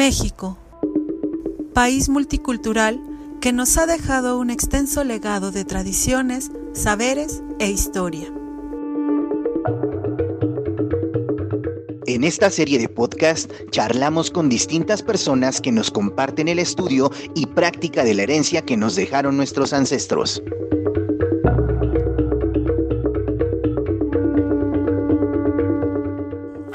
México, país multicultural que nos ha dejado un extenso legado de tradiciones, saberes e historia. En esta serie de podcast charlamos con distintas personas que nos comparten el estudio y práctica de la herencia que nos dejaron nuestros ancestros.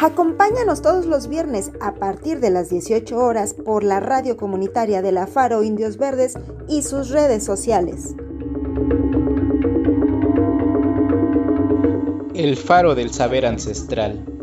Acompáñanos todos los viernes a partir de las 18 horas por la radio comunitaria de la Faro Indios Verdes y sus redes sociales. El Faro del Saber Ancestral.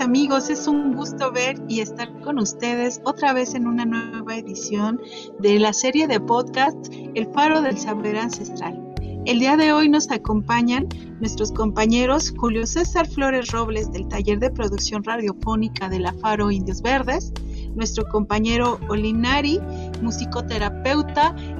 Amigos. Es un gusto ver y estar con ustedes otra vez en una nueva edición de la serie de podcast El Faro del Saber Ancestral. El día de hoy nos acompañan nuestros compañeros Julio César Flores Robles del taller de producción radiofónica de la Faro Indios Verdes, nuestro compañero Olinari, musicoterapeuta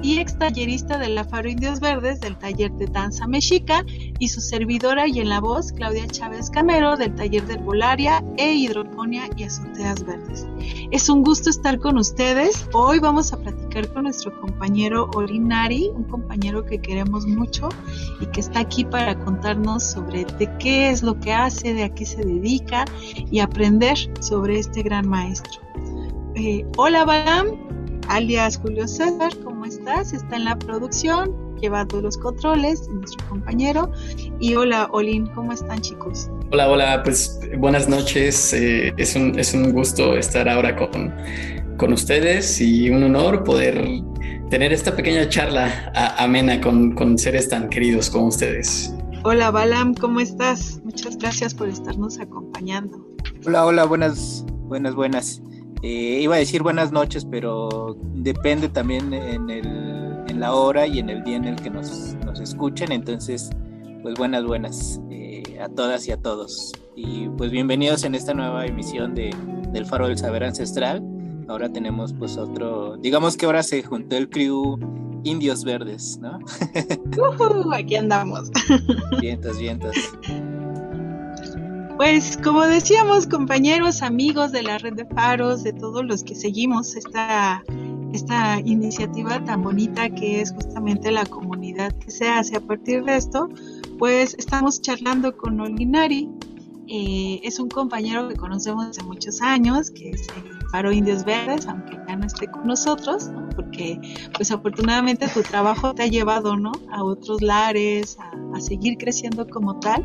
y ex tallerista de la Faro Indios Verdes del taller de danza mexica, y su servidora y en la voz Claudia Chávez Camero del taller de Volaria e hidroponía y azoteas verdes. Es un gusto estar con ustedes. Hoy vamos a platicar con nuestro compañero Olinari, un compañero que queremos mucho y que está aquí para contarnos sobre de qué es lo que hace, de a qué se dedica y aprender sobre este gran maestro. Eh, hola Balam, alias Julio César, ¿cómo estás? Está en la producción, lleva todos los controles, nuestro compañero. Y hola Olin, ¿cómo están chicos? Hola, hola, pues buenas noches. Eh, es, un, es un gusto estar ahora con, con ustedes y un honor poder tener esta pequeña charla amena con, con seres tan queridos como ustedes. Hola Balam, ¿cómo estás? Muchas gracias por estarnos acompañando. Hola, hola, buenas, buenas, buenas. Eh, iba a decir buenas noches, pero depende también en, el, en, la hora y en el día en el que nos, nos escuchen. Entonces, pues buenas, buenas eh, a todas y a todos. Y pues bienvenidos en esta nueva emisión de, del Faro del Saber Ancestral. Ahora tenemos pues otro, digamos que ahora se juntó el crew Indios Verdes, ¿no? aquí andamos. vientos, vientos. Pues como decíamos, compañeros, amigos de la red de faros, de todos los que seguimos esta, esta iniciativa tan bonita que es justamente la comunidad que se hace a partir de esto, pues estamos charlando con Olinari. Eh, es un compañero que conocemos desde muchos años, que es el Faro Indios Verdes, aunque ya no esté con nosotros, porque pues afortunadamente tu trabajo te ha llevado ¿no? a otros lares, a seguir creciendo como tal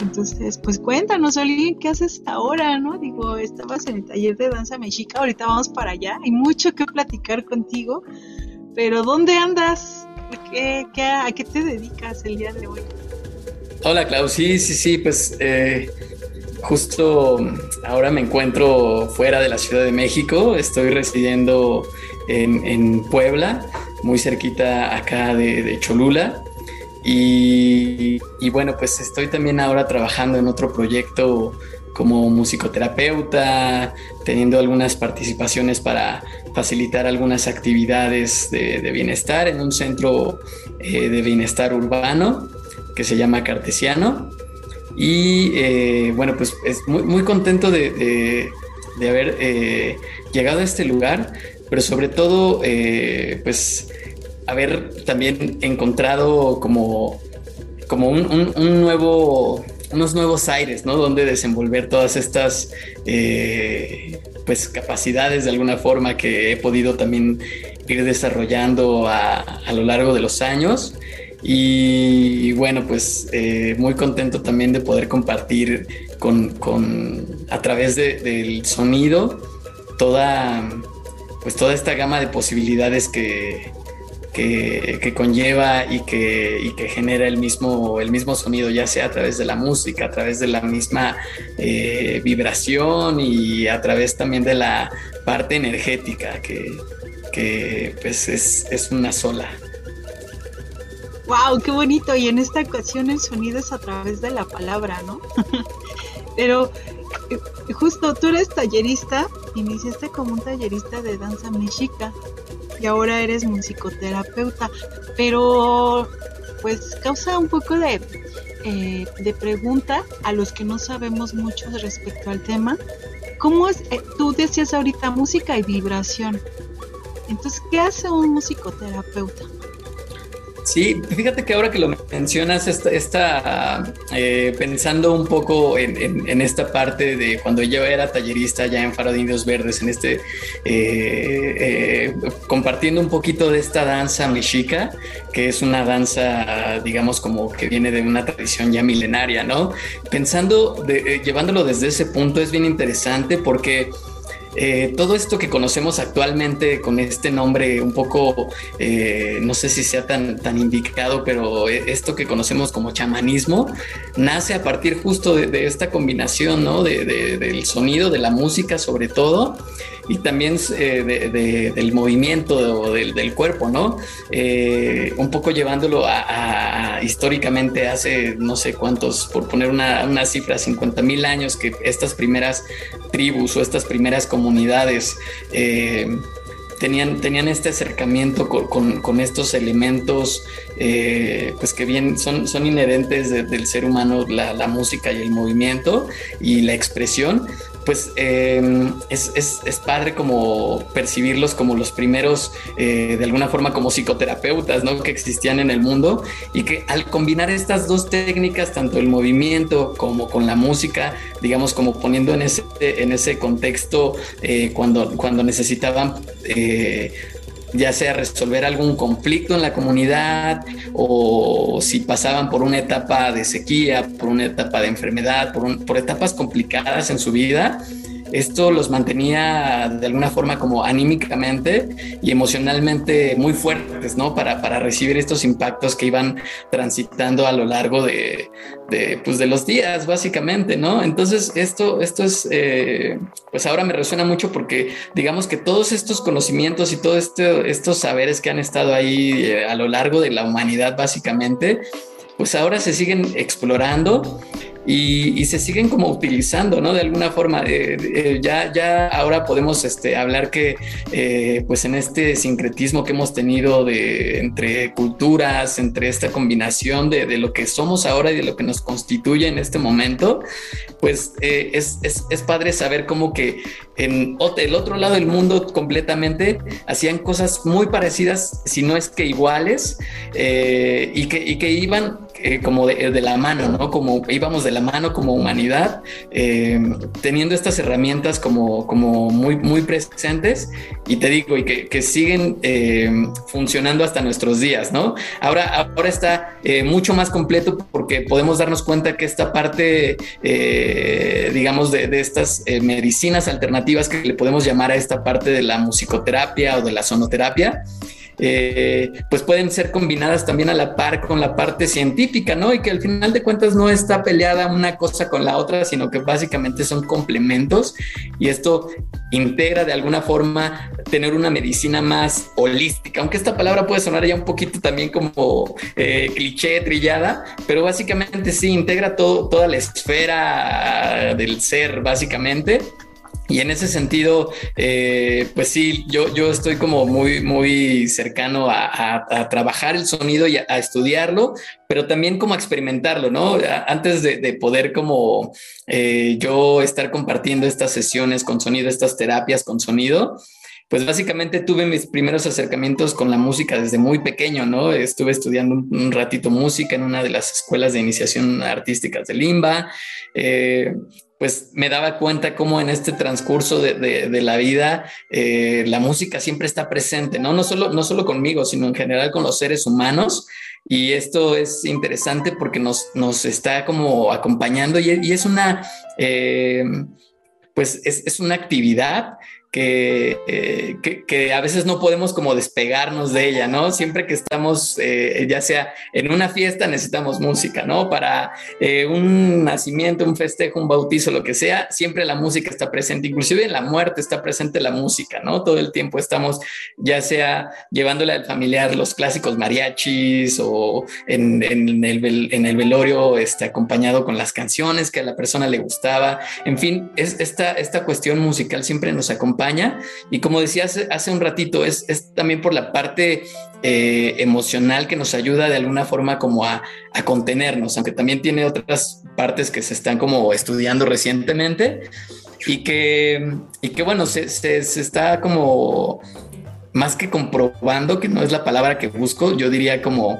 entonces, pues cuéntanos, Oli, ¿qué haces ahora, no? Digo, estabas en el taller de danza mexica, ahorita vamos para allá, hay mucho que platicar contigo, pero ¿dónde andas? ¿Qué, a qué te dedicas el día de hoy? Hola, Clau, sí, sí, sí, pues eh, justo ahora me encuentro fuera de la Ciudad de México, estoy residiendo en, Puebla, muy cerquita acá de Cholula. Y, bueno, pues estoy también ahora trabajando en otro proyecto como musicoterapeuta, teniendo algunas participaciones para facilitar algunas actividades de, bienestar en un centro eh, de bienestar urbano que se llama Cartesiano. Y eh, bueno, pues es muy, muy contento de, haber eh, llegado a este lugar, pero sobre todo, pues haber también encontrado como, como un, nuevo, unos nuevos aires, ¿no? Donde desenvolver todas estas eh, pues capacidades de alguna forma que he podido también ir desarrollando a, lo largo de los años. Y, bueno, pues eh, muy contento también de poder compartir con, a través del sonido toda, pues toda esta gama de posibilidades que, que, conlleva y que, que, genera el mismo, el mismo sonido, ya sea a través de la música, a través de la misma eh, vibración y a través también de la parte energética, que, pues es, una sola. ¡Wow! ¡Qué bonito! Y en esta ocasión el sonido es a través de la palabra, ¿no? Pero justo tú eres tallerista, iniciaste como un tallerista de danza mexica y ahora eres musicoterapeuta, pero pues causa un poco de, eh, de pregunta a los que no sabemos mucho respecto al tema. ¿Cómo es? Eh, tú decías ahorita música y vibración. Entonces, ¿qué hace un musicoterapeuta? Sí, fíjate que ahora que lo mencionas, está, eh, pensando un poco en, esta parte de cuando yo era tallerista ya en Faro de Indios Verdes, en este, eh, eh, compartiendo un poquito de esta danza mexica, que es una danza, digamos, como que viene de una tradición ya milenaria, ¿no? Pensando, llevándolo desde ese punto es bien interesante porque eh, todo esto que conocemos actualmente con este nombre un poco, eh, no sé si sea tan, tan indicado, pero esto que conocemos como chamanismo, nace a partir justo de, esta combinación, ¿no? del sonido, de la música sobre todo, y también eh, del movimiento del, del, cuerpo, ¿no? Eh, un poco llevándolo a, históricamente hace no sé cuántos, por poner una, una cifra, 50 mil años que estas primeras tribus o estas primeras comunidades eh, tenían, tenían este acercamiento con, con, estos elementos pues que bien son, son inherentes del ser humano, la, la, música y el movimiento y la expresión, pues em, es, padre como percibirlos como los primeros, eh, de alguna forma como psicoterapeutas, ¿no? Que existían en el mundo y que al combinar estas dos técnicas, tanto el movimiento como con la música, digamos como poniendo en ese, en ese contexto eh, cuando, cuando necesitaban eh, ya sea resolver algún conflicto en la comunidad o si pasaban por una etapa de sequía, por una etapa de enfermedad, por, por etapas complicadas en su vida, esto los mantenía de alguna forma como anímicamente y emocionalmente muy fuertes, ¿no? Para, para recibir estos impactos que iban transitando a lo largo de, de, pues de los días, básicamente, ¿no? Entonces, esto, esto es, eh, pues ahora me resuena mucho porque digamos que todos estos conocimientos y todos este, estos saberes que han estado ahí eh, a lo largo de la humanidad, básicamente, pues ahora se siguen explorando y, se siguen como utilizando, ¿no? De alguna forma, eh, eh, ya, ya ahora podemos este, hablar que eh, pues en este sincretismo que hemos tenido de, entre culturas, entre esta combinación de, de, lo que somos ahora y de lo que nos constituye en este momento, pues es, es, es, padre saber cómo que en el otro lado del mundo completamente hacían cosas muy parecidas, si no es que iguales, y, que, y que iban eh, como de, la mano, ¿no? Como íbamos de la mano como humanidad, eh, teniendo estas herramientas como, como muy, muy presentes y te digo, y que, siguen eh, funcionando hasta nuestros días, ¿no? Ahora, ahora está mucho más completo porque podemos darnos cuenta que esta parte, digamos, de, de estas medicinas alternativas que le podemos llamar a esta parte de la musicoterapia o de la sonoterapia, eh, pues pueden ser combinadas también a la par con la parte científica, ¿no? Y que al final de cuentas no está peleada una cosa con la otra, sino que básicamente son complementos y esto integra de alguna forma tener una medicina más holística, aunque esta palabra puede sonar ya un poquito también como eh, cliché, trillada, pero básicamente sí integra todo, toda la esfera del ser, básicamente y en ese sentido, eh, pues sí, yo, yo estoy como muy, muy cercano a, trabajar el sonido y a, estudiarlo, pero también como a experimentarlo, ¿no? Antes de, poder como eh, yo estar compartiendo estas sesiones con sonido, estas terapias con sonido, pues básicamente tuve mis primeros acercamientos con la música desde muy pequeño, ¿no? Estuve estudiando un, ratito música en una de las escuelas de iniciación artísticas de Limba. Eh, pues me daba cuenta cómo en este transcurso de, la vida eh, la música siempre está presente, ¿no? No solo, no solo conmigo, sino en general con los seres humanos. Y esto es interesante porque nos, nos está como acompañando y, es una, eh, pues es, una actividad eh, que, que, a veces no podemos como despegarnos de ella, ¿no? Siempre que estamos, eh, ya sea en una fiesta, necesitamos música, ¿no? Para eh, un nacimiento, un festejo, un bautizo, lo que sea, siempre la música está presente, inclusive en la muerte está presente la música, ¿no? Todo el tiempo estamos, ya sea llevándole al familiar los clásicos mariachis o en, en, el, en el, velorio este, acompañado con las canciones que a la persona le gustaba, en fin, es, esta, esta cuestión musical siempre nos acompaña y como decía hace, un ratito, es, también por la parte eh, emocional que nos ayuda de alguna forma como a, contenernos, aunque también tiene otras partes que se están como estudiando recientemente y que, y que bueno, se, se, está como más que comprobando, que no es la palabra que busco, yo diría como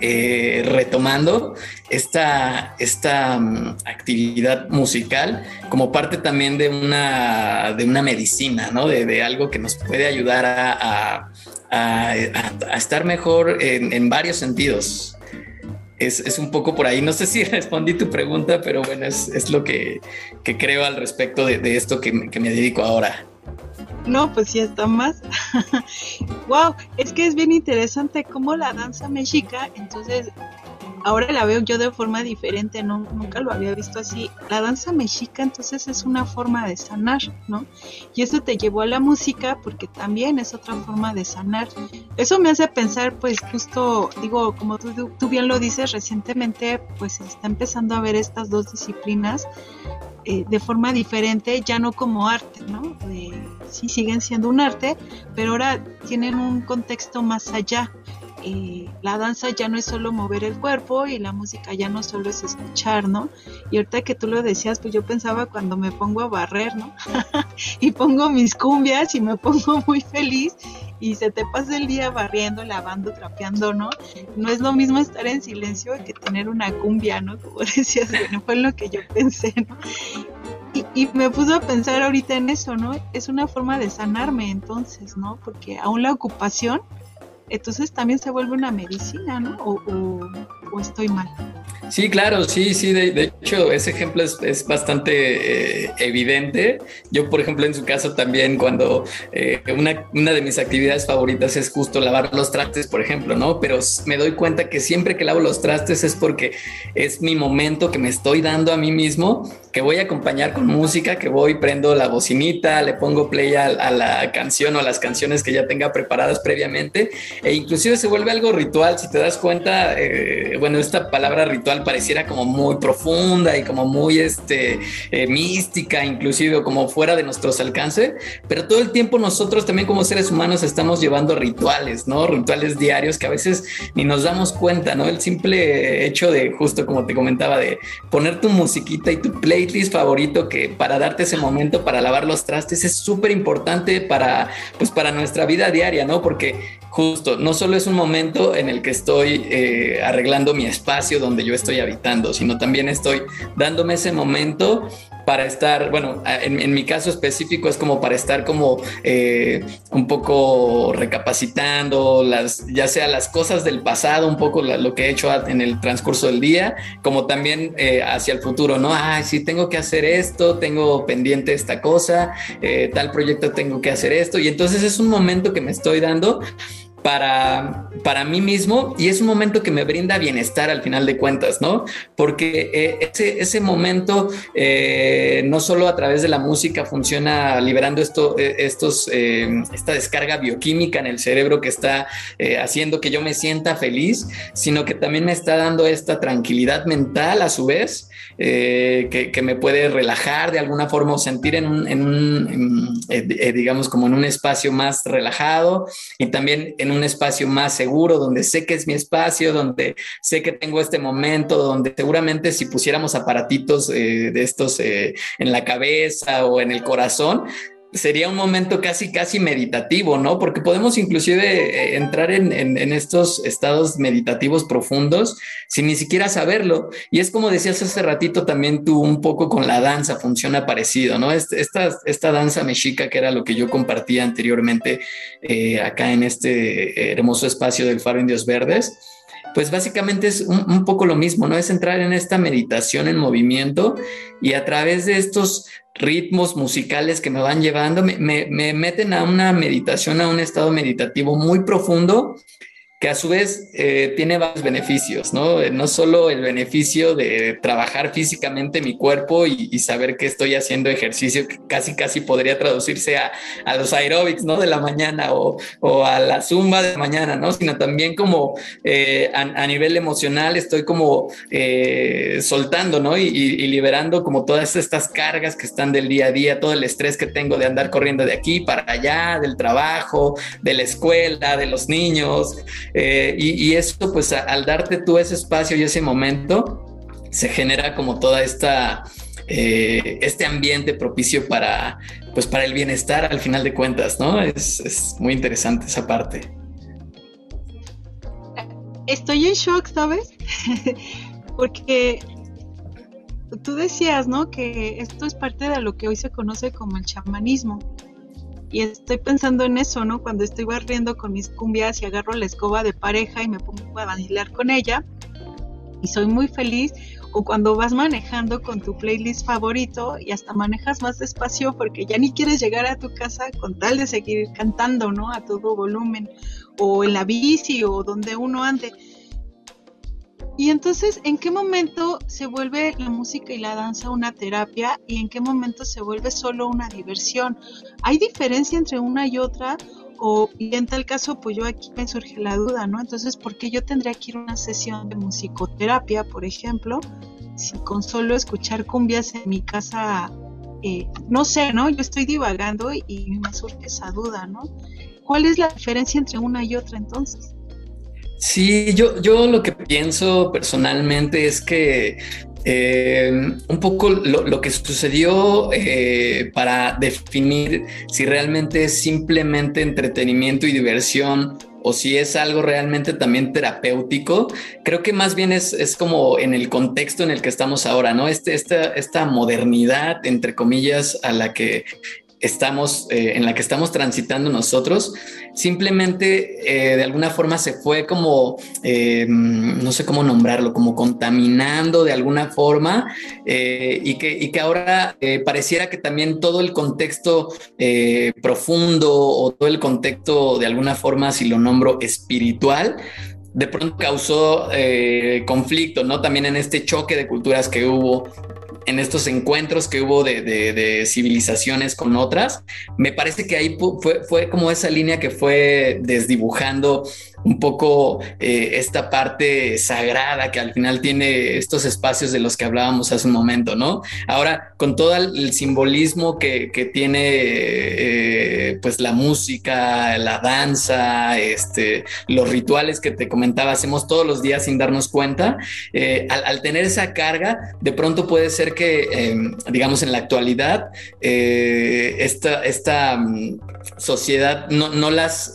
eh, retomando esta, esta mm, actividad musical como parte también de una, de una medicina, ¿no? De, algo que nos puede ayudar a, estar mejor en, varios sentidos. Es, un poco por ahí. No sé si respondí tu pregunta, pero bueno, es, lo que, creo al respecto de, esto que, que me dedico ahora. No, pues sí está más. wow, es que es bien interesante cómo la danza mexica, entonces ahora la veo yo de forma diferente, no, nunca lo había visto así. La danza mexica entonces es una forma de sanar, ¿no? Y eso te llevó a la música porque también es otra forma de sanar. Eso me hace pensar, pues justo, digo, como tú, tú bien lo dices, recientemente pues está empezando a ver estas dos disciplinas eh, de forma diferente, ya no como arte, ¿no? sí siguen siendo un arte, pero ahora tienen un contexto más allá. Eh, la danza ya no es solo mover el cuerpo y la música ya no solo es escuchar, ¿no? Y ahorita que tú lo decías, pues yo pensaba cuando me pongo a barrer, ¿no? y pongo mis cumbias y me pongo muy feliz y se te pasa el día barriendo, lavando, trapeando, ¿no? No es lo mismo estar en silencio que tener una cumbia, ¿no? Como decías, bueno, fue lo que yo pensé, ¿no? Y, me puso a pensar ahorita en eso, ¿no? Es una forma de sanarme entonces, ¿no? Porque aún la ocupación, entonces también se vuelve una medicina, ¿no? o estoy mal. Sí, claro, sí, sí, de, hecho ese ejemplo es, bastante eh, evidente. Yo, por ejemplo, en su caso también cuando eh, una, una, de mis actividades favoritas es justo lavar los trastes, por ejemplo, ¿no? Pero me doy cuenta que siempre que lavo los trastes es porque es mi momento que me estoy dando a mí mismo, que voy a acompañar con música, que voy, prendo la bocinita, le pongo play a, la canción o a las canciones que ya tenga preparadas previamente, e inclusive se vuelve algo ritual, si te das cuenta, eh, bueno, esta palabra ritual pareciera como muy profunda y como muy este, eh, mística, inclusive como fuera de nuestros alcances, pero todo el tiempo nosotros también como seres humanos estamos llevando rituales, ¿no? Rituales diarios que a veces ni nos damos cuenta, ¿no? El simple hecho de, justo como te comentaba, de poner tu musiquita y tu favorito que para darte ese momento para lavar los trastes es súper importante para, pues para nuestra vida diaria, ¿no? Porque justo, no solo es un momento en el que estoy eh, arreglando mi espacio donde yo estoy habitando, sino también estoy dándome ese momento para estar, bueno, en, mi caso específico es como para estar como eh, un poco recapacitando las, ya sea las cosas del pasado, un poco lo que he hecho en el transcurso del día, como también eh, hacia el futuro, ¿no? Ay, sí, tengo que hacer esto, tengo pendiente esta cosa, tal proyecto tengo que hacer esto, y entonces es un momento que me estoy dando para, para mí mismo y es un momento que me brinda bienestar al final de cuentas, ¿no? Porque eh, ese, ese, momento eh, no solo a través de la música funciona liberando esto, eh, estos, esta descarga bioquímica en el cerebro que está haciendo que yo me sienta feliz, sino que también me está dando esta tranquilidad mental a su vez, que, que, me puede relajar de alguna forma o sentir en un, en un digamos, como en un espacio más relajado y también en un un espacio más seguro, donde sé que es mi espacio, donde sé que tengo este momento, donde seguramente si pusiéramos aparatitos eh, de estos eh, en la cabeza o en el corazón, sería un momento casi, casi meditativo, ¿no? Porque podemos inclusive eh, entrar en, estos estados meditativos profundos sin ni siquiera saberlo. Y es como decías hace ratito también tú un poco con la danza, funciona parecido, ¿no? Esta, esta danza mexica, que era lo que yo compartía anteriormente eh, acá en este hermoso espacio del Faro Indios Verdes pues básicamente es un, poco lo mismo, ¿no? Es entrar en esta meditación en movimiento y a través de estos ritmos musicales que me van llevando, me, me meten a una meditación, a un estado meditativo muy profundo que a su vez eh, tiene varios beneficios, ¿no? Eh, no solo el beneficio de trabajar físicamente mi cuerpo y, saber que estoy haciendo ejercicio que casi casi podría traducirse a, los aeróbics, ¿no? De la mañana o, a la zumba de la mañana, ¿no? Sino también como eh, a, nivel emocional estoy como soltando, ¿no? Y, liberando como todas estas cargas que están del día a día, todo el estrés que tengo de andar corriendo de aquí para allá, del trabajo, de la escuela, de los niños. Eh, y, eso, pues al darte tú ese espacio y ese momento, se genera como toda esta, eh, este ambiente propicio para, pues para el bienestar al final de cuentas, ¿no? Es muy interesante esa parte. Estoy en shock, ¿sabes? Porque tú decías, ¿no? Que esto es parte de lo que hoy se conoce como el chamanismo. Y estoy pensando en eso, ¿no? Cuando estoy barriendo con mis cumbias y agarro la escoba de pareja y me pongo a bailar con ella y soy muy feliz. O cuando vas manejando con tu playlist favorito y hasta manejas más despacio porque ya ni quieres llegar a tu casa con tal de seguir cantando, ¿no? A todo volumen. O en la bici o donde uno ande. Y entonces, ¿en qué momento se vuelve la música y la danza una terapia y en qué momento se vuelve solo una diversión? ¿Hay diferencia entre una y otra? O y en tal caso, pues yo aquí me surge la duda, ¿no? Entonces, ¿por qué yo tendría que ir a una sesión de musicoterapia, por ejemplo, si con solo escuchar cumbias en mi casa, eh, no sé, ¿no? Yo estoy divagando y, y me surge esa duda, ¿no? ¿Cuál es la diferencia entre una y otra entonces? Sí, yo, yo lo que pienso personalmente es que eh, un poco lo, que sucedió eh, para definir si realmente es simplemente entretenimiento y diversión o si es algo realmente también terapéutico, creo que más bien es, es como en el contexto en el que estamos ahora, ¿no? Este, esta, esta modernidad, entre comillas, a la que estamos, eh, en la que estamos transitando nosotros, simplemente eh, de alguna forma se fue como, eh, no sé cómo nombrarlo, como contaminando de alguna forma y, que, y que ahora pareciera que también todo el contexto profundo o todo el contexto de alguna forma, si lo nombro espiritual, de pronto causó conflicto, ¿no? También en este choque de culturas que hubo en estos encuentros que hubo de, civilizaciones con otras, me parece que ahí fue, fue como esa línea que fue desdibujando un poco eh, esta parte sagrada que al final tiene estos espacios de los que hablábamos hace un momento, ¿no? Ahora, con todo el simbolismo que, tiene eh, pues la música, la danza, este, los rituales que te comentaba, hacemos todos los días sin darnos cuenta, eh, al, tener esa carga, de pronto puede ser que, em, digamos, en la actualidad, esta, esta mm, sociedad no, no las,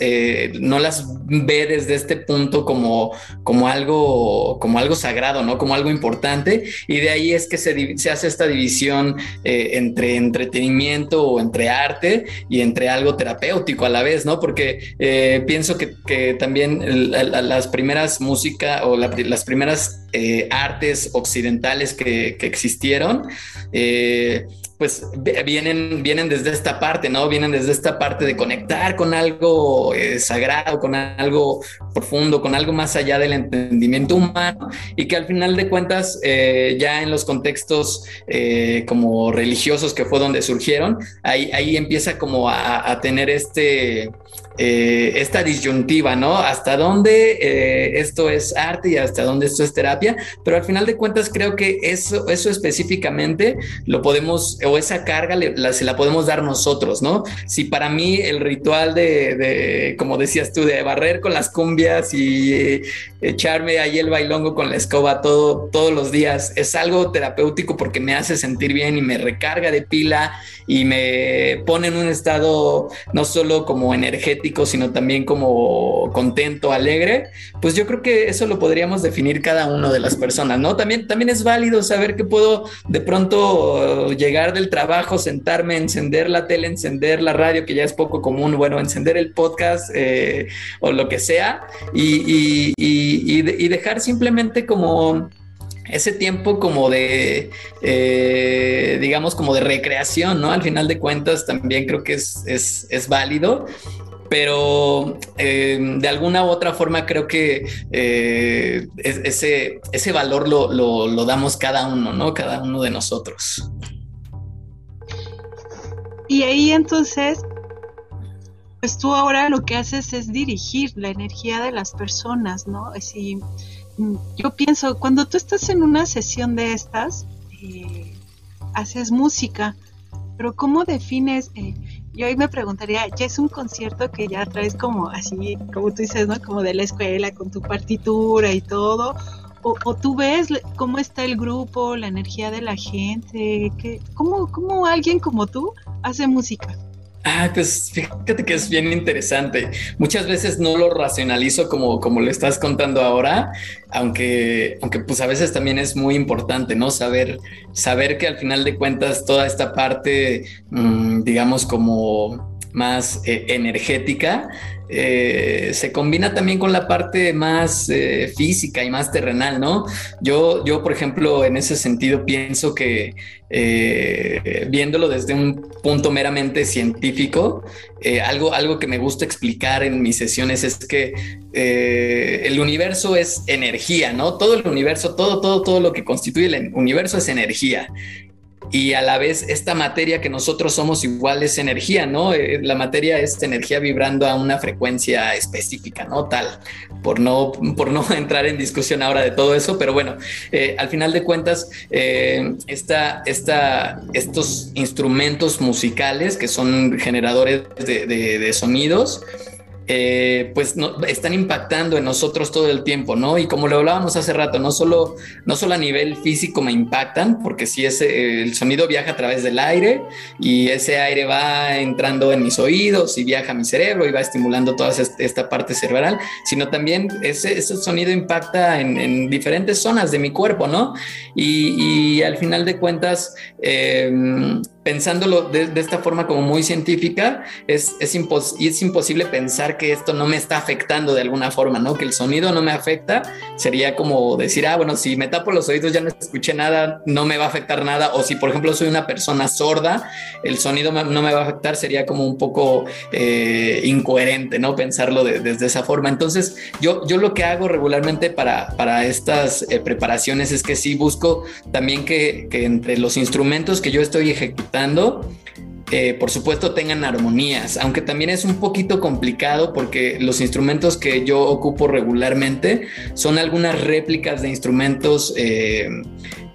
no las ve este punto como, como, algo, como algo sagrado, ¿no? Como algo importante. Y de ahí es que se, se hace esta división eh, entre entretenimiento o entre arte y entre algo terapéutico a la vez, ¿no? Porque eh, pienso que, que también las primeras música o las primeras eh, artes occidentales que, que existieron, pues vienen, vienen desde esta parte, ¿no? Vienen desde esta parte de conectar con algo eh, sagrado, con algo profundo, con algo más allá del entendimiento humano y que al final de cuentas eh, ya en los contextos eh, como religiosos que fue donde surgieron, ahí, ahí empieza como a, tener este, esta disyuntiva, ¿no? Hasta dónde esto es arte y hasta dónde esto es terapia, pero al final de cuentas creo que eso, eso específicamente lo podemos esa carga se la podemos dar nosotros, ¿no? Si para mí el ritual de, como decías tú, de barrer con las cumbias y eh, echarme ahí el bailongo con la escoba todo, todos los días es algo terapéutico porque me hace sentir bien y me recarga de pila y me pone en un estado no solo como energético, sino también como contento, alegre, pues yo creo que eso lo podríamos definir cada uno de las personas, ¿no? También, también es válido saber que puedo de pronto llegar del trabajo, sentarme, encender la tele, encender la radio, que ya es poco común, bueno, encender el podcast eh, o lo que sea, y, dejar simplemente como ese tiempo como de, eh, digamos, como de recreación, ¿no? Al final de cuentas también creo que es, es, válido, pero eh, de alguna u otra forma creo que eh, ese, ese valor lo, lo, damos cada uno, ¿no? Cada uno de nosotros. Y ahí entonces, pues tú ahora lo que haces es dirigir la energía de las personas, ¿no? Así, yo pienso, cuando tú estás en una sesión de estas, eh, haces música, pero ¿cómo defines? Yo hoy me preguntaría, ya es un concierto que ya traes como así, como tú dices, ¿no? Como de la escuela, con tu partitura y todo, o, tú ves cómo está el grupo, la energía de la gente, que, ¿cómo, ¿cómo alguien como tú hace música? Ah, pues fíjate que es bien interesante. Muchas veces no lo racionalizo como, como lo estás contando ahora, aunque, aunque pues a veces también es muy importante, ¿no? Saber, saber que al final de cuentas toda esta parte, mm, digamos, como más eh, energética, eh, se combina también con la parte más eh, física y más terrenal, ¿no? Yo, yo, por ejemplo, en ese sentido pienso que viéndolo desde un punto meramente científico, algo, algo que me gusta explicar en mis sesiones es que el universo es energía, ¿no? Todo el universo, todo, todo, todo lo que constituye el universo es energía y a la vez esta materia que nosotros somos igual es energía, ¿no? Eh, la materia es energía vibrando a una frecuencia específica, ¿no? Tal, por no, por no entrar en discusión ahora de todo eso, pero bueno, eh, al final de cuentas, eh, esta, esta, estos instrumentos musicales que son generadores de sonidos, eh, pues no, están impactando en nosotros todo el tiempo, ¿no? Y como lo hablábamos hace rato, no solo, no solo a nivel físico me impactan, porque si ese, el sonido viaja a través del aire y ese aire va entrando en mis oídos y viaja a mi cerebro y va estimulando toda esta parte cerebral, sino también ese, sonido impacta en, diferentes zonas de mi cuerpo, ¿no? Y, al final de cuentas, eh, pensándolo de, esta forma como muy científica, es, es, es, imposible pensar que esto no me está afectando de alguna forma, ¿no? Que el sonido no me afecta, sería como decir, ah, bueno, si me tapo los oídos ya no escuché nada, no me va a afectar nada, o si por ejemplo soy una persona sorda, el sonido no me va a afectar, sería como un poco eh, incoherente, ¿no? Pensarlo desde esa forma. Entonces, yo, yo lo que hago regularmente para, para estas eh, preparaciones es que sí busco también que, que entre los instrumentos que yo estoy ejecutando, eh, por supuesto tengan armonías, aunque también es un poquito complicado porque los instrumentos que yo ocupo regularmente son algunas réplicas de instrumentos eh,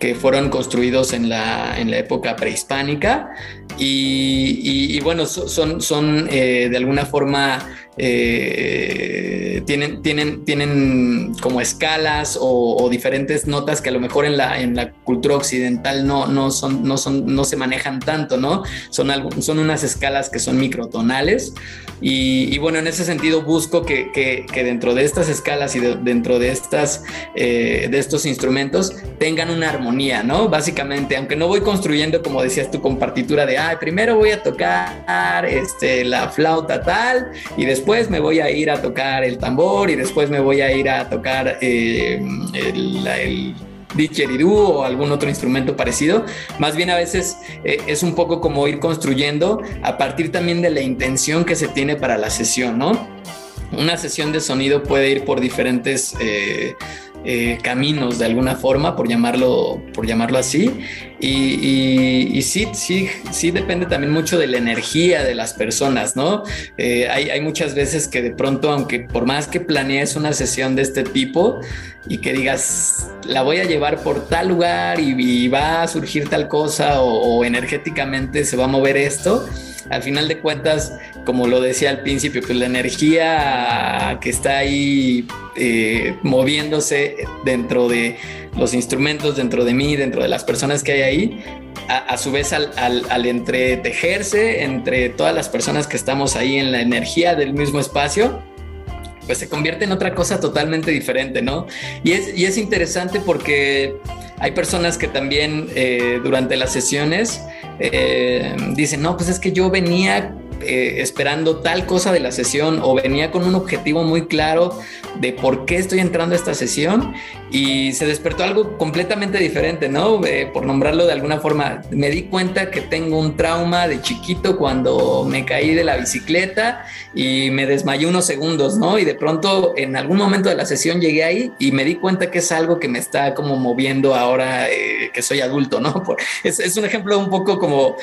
que fueron construidos en la, en la época prehispánica y, bueno, son, son eh, de alguna forma eh, tienen, tienen, tienen como escalas o, diferentes notas que a lo mejor en la, en la cultura occidental no, no, son, no, son, no se manejan tanto, ¿no? Son, son unas escalas que son microtonales y, bueno, en ese sentido busco que, que, dentro de estas escalas y dentro de, estas, eh, de estos instrumentos tengan una armonía, ¿no? Básicamente, aunque no voy construyendo, como decías tú, con partitura de, ah, primero voy a tocar este, la flauta tal y después después me voy a ir a tocar el tambor y después me voy a ir a tocar eh, el, el o algún otro instrumento parecido. Más bien a veces eh, es un poco como ir construyendo a partir también de la intención que se tiene para la sesión, ¿no? Una sesión de sonido puede ir por diferentes eh, eh, caminos de alguna forma, por llamarlo, por llamarlo así. Y, sí, sí, sí depende también mucho de la energía de las personas, ¿no? Eh, hay, muchas veces que de pronto, aunque por más que planees una sesión de este tipo y que digas, la voy a llevar por tal lugar y, va a surgir tal cosa o energéticamente se va a mover esto, al final de cuentas, como lo decía al principio, pues la energía que está ahí eh, moviéndose dentro de los instrumentos, dentro de mí, dentro de las personas que hay ahí, a, su vez al, entretejerse entre todas las personas que estamos ahí en la energía del mismo espacio, pues se convierte en otra cosa totalmente diferente, ¿no? Y es, y es interesante porque hay personas que también eh, durante las sesiones eh, dicen, no, pues es que yo venía eh, esperando tal cosa de la sesión o venía con un objetivo muy claro de por qué estoy entrando a esta sesión y se despertó algo completamente diferente, ¿no? Eh, por nombrarlo de alguna forma, me di cuenta que tengo un trauma de chiquito cuando me caí de la bicicleta y me desmayé unos segundos, ¿no? Y de pronto en algún momento de la sesión llegué ahí y me di cuenta que es algo que me está como moviendo ahora eh, que soy adulto, ¿no? es, es, un ejemplo un poco como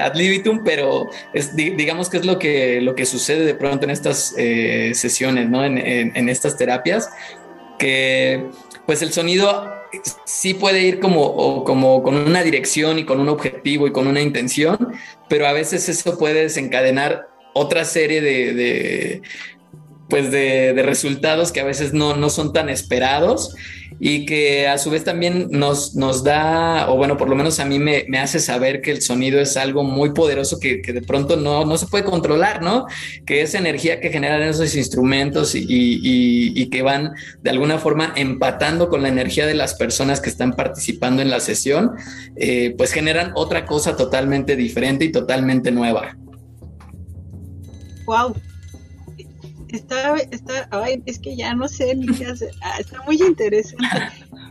ad libitum, pero es, digamos, digamos que es lo que, lo que sucede de pronto en estas eh, sesiones, ¿no? En, en, estas terapias, que pues el sonido sí puede ir como, como con una dirección y con un objetivo y con una intención, pero a veces eso puede desencadenar otra serie de, de pues de, de, resultados que a veces no, no son tan esperados y que a su vez también nos, nos da, o bueno, por lo menos a mí me, me hace saber que el sonido es algo muy poderoso que, que, de pronto no, no se puede controlar, ¿no? Que esa energía que generan esos instrumentos y, y, que van de alguna forma empatando con la energía de las personas que están participando en la sesión, eh, pues generan otra cosa totalmente diferente y totalmente nueva. Wow, está, está, ay, es que ya no sé ni qué hacer, ah, está muy interesante.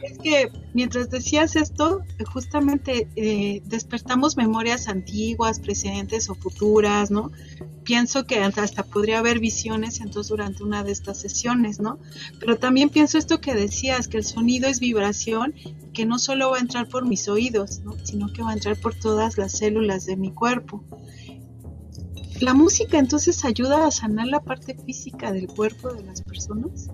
Es que mientras decías esto, justamente eh, despertamos memorias antiguas, presentes o futuras, ¿no? Pienso que hasta podría haber visiones entonces durante una de estas sesiones, ¿no? Pero también pienso esto que decías, que el sonido es vibración, que no solo va a entrar por mis oídos, ¿no? Sino que va a entrar por todas las células de mi cuerpo la música entonces ayuda a sanar la parte física del cuerpo de las personas.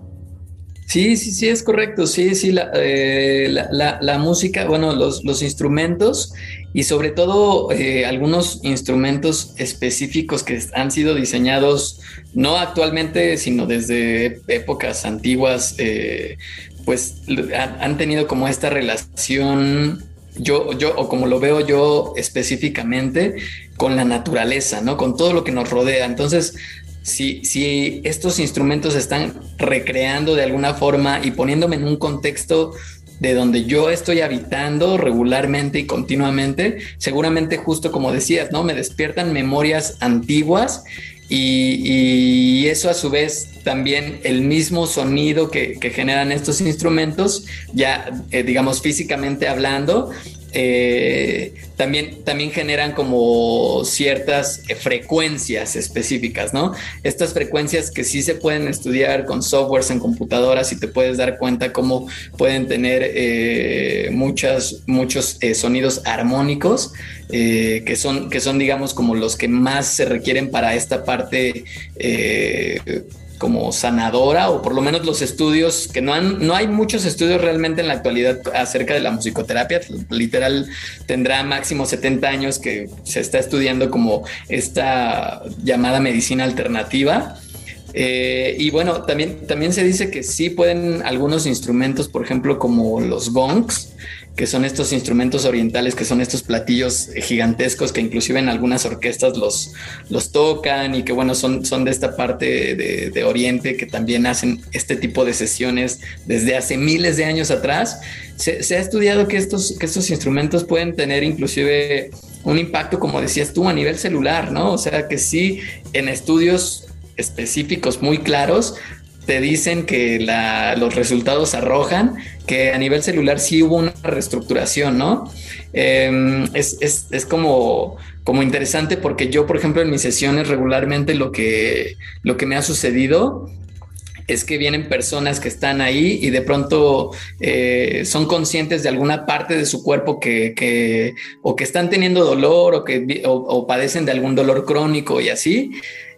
Sí, sí, sí, es correcto. Sí, sí, la, eh, la, música, bueno, los, los, instrumentos y sobre todo eh, algunos instrumentos específicos que han sido diseñados no actualmente, sino desde épocas antiguas, eh, pues han, tenido como esta relación yo, yo, o como lo veo yo específicamente, con la naturaleza, ¿no? Con todo lo que nos rodea. Entonces, si, si estos instrumentos están recreando de alguna forma y poniéndome en un contexto de donde yo estoy habitando regularmente y continuamente, seguramente justo como decías, ¿no? Me despiertan memorias antiguas y, eso a su vez también el mismo sonido que, generan estos instrumentos, ya eh, digamos físicamente hablando, eh, también, también generan como ciertas eh, frecuencias específicas, ¿no? Estas frecuencias que sí se pueden estudiar con softwares en computadoras y te puedes dar cuenta cómo pueden tener eh, muchas, muchos sonidos armónicos que, son, que son, digamos, como los que más se requieren para esta parte como sanadora o por lo menos los estudios que no han no hay muchos estudios realmente en la actualidad acerca de la musicoterapia. Literal tendrá máximo 70 años que se está estudiando como esta llamada medicina alternativa. Eh, y bueno, también, también se dice que sí pueden algunos instrumentos, por ejemplo, como los gongs, que son estos instrumentos orientales, que son estos platillos gigantescos que inclusive en algunas orquestas los, los tocan y que bueno, son, son de esta parte de, Oriente que también hacen este tipo de sesiones desde hace miles de años atrás. Se, se ha estudiado que estos, que estos instrumentos pueden tener inclusive un impacto, como decías tú, a nivel celular, ¿no? O sea que sí, en estudios específicos muy claros, te dicen que los resultados arrojan que a nivel celular sí hubo una reestructuración, ¿no? Em, es, como, como interesante porque yo, por ejemplo, en mis sesiones regularmente lo que, lo que me ha sucedido es que vienen personas que están ahí y de pronto eh, son conscientes de alguna parte de su cuerpo que, o que están teniendo dolor o que o padecen de algún dolor crónico y así.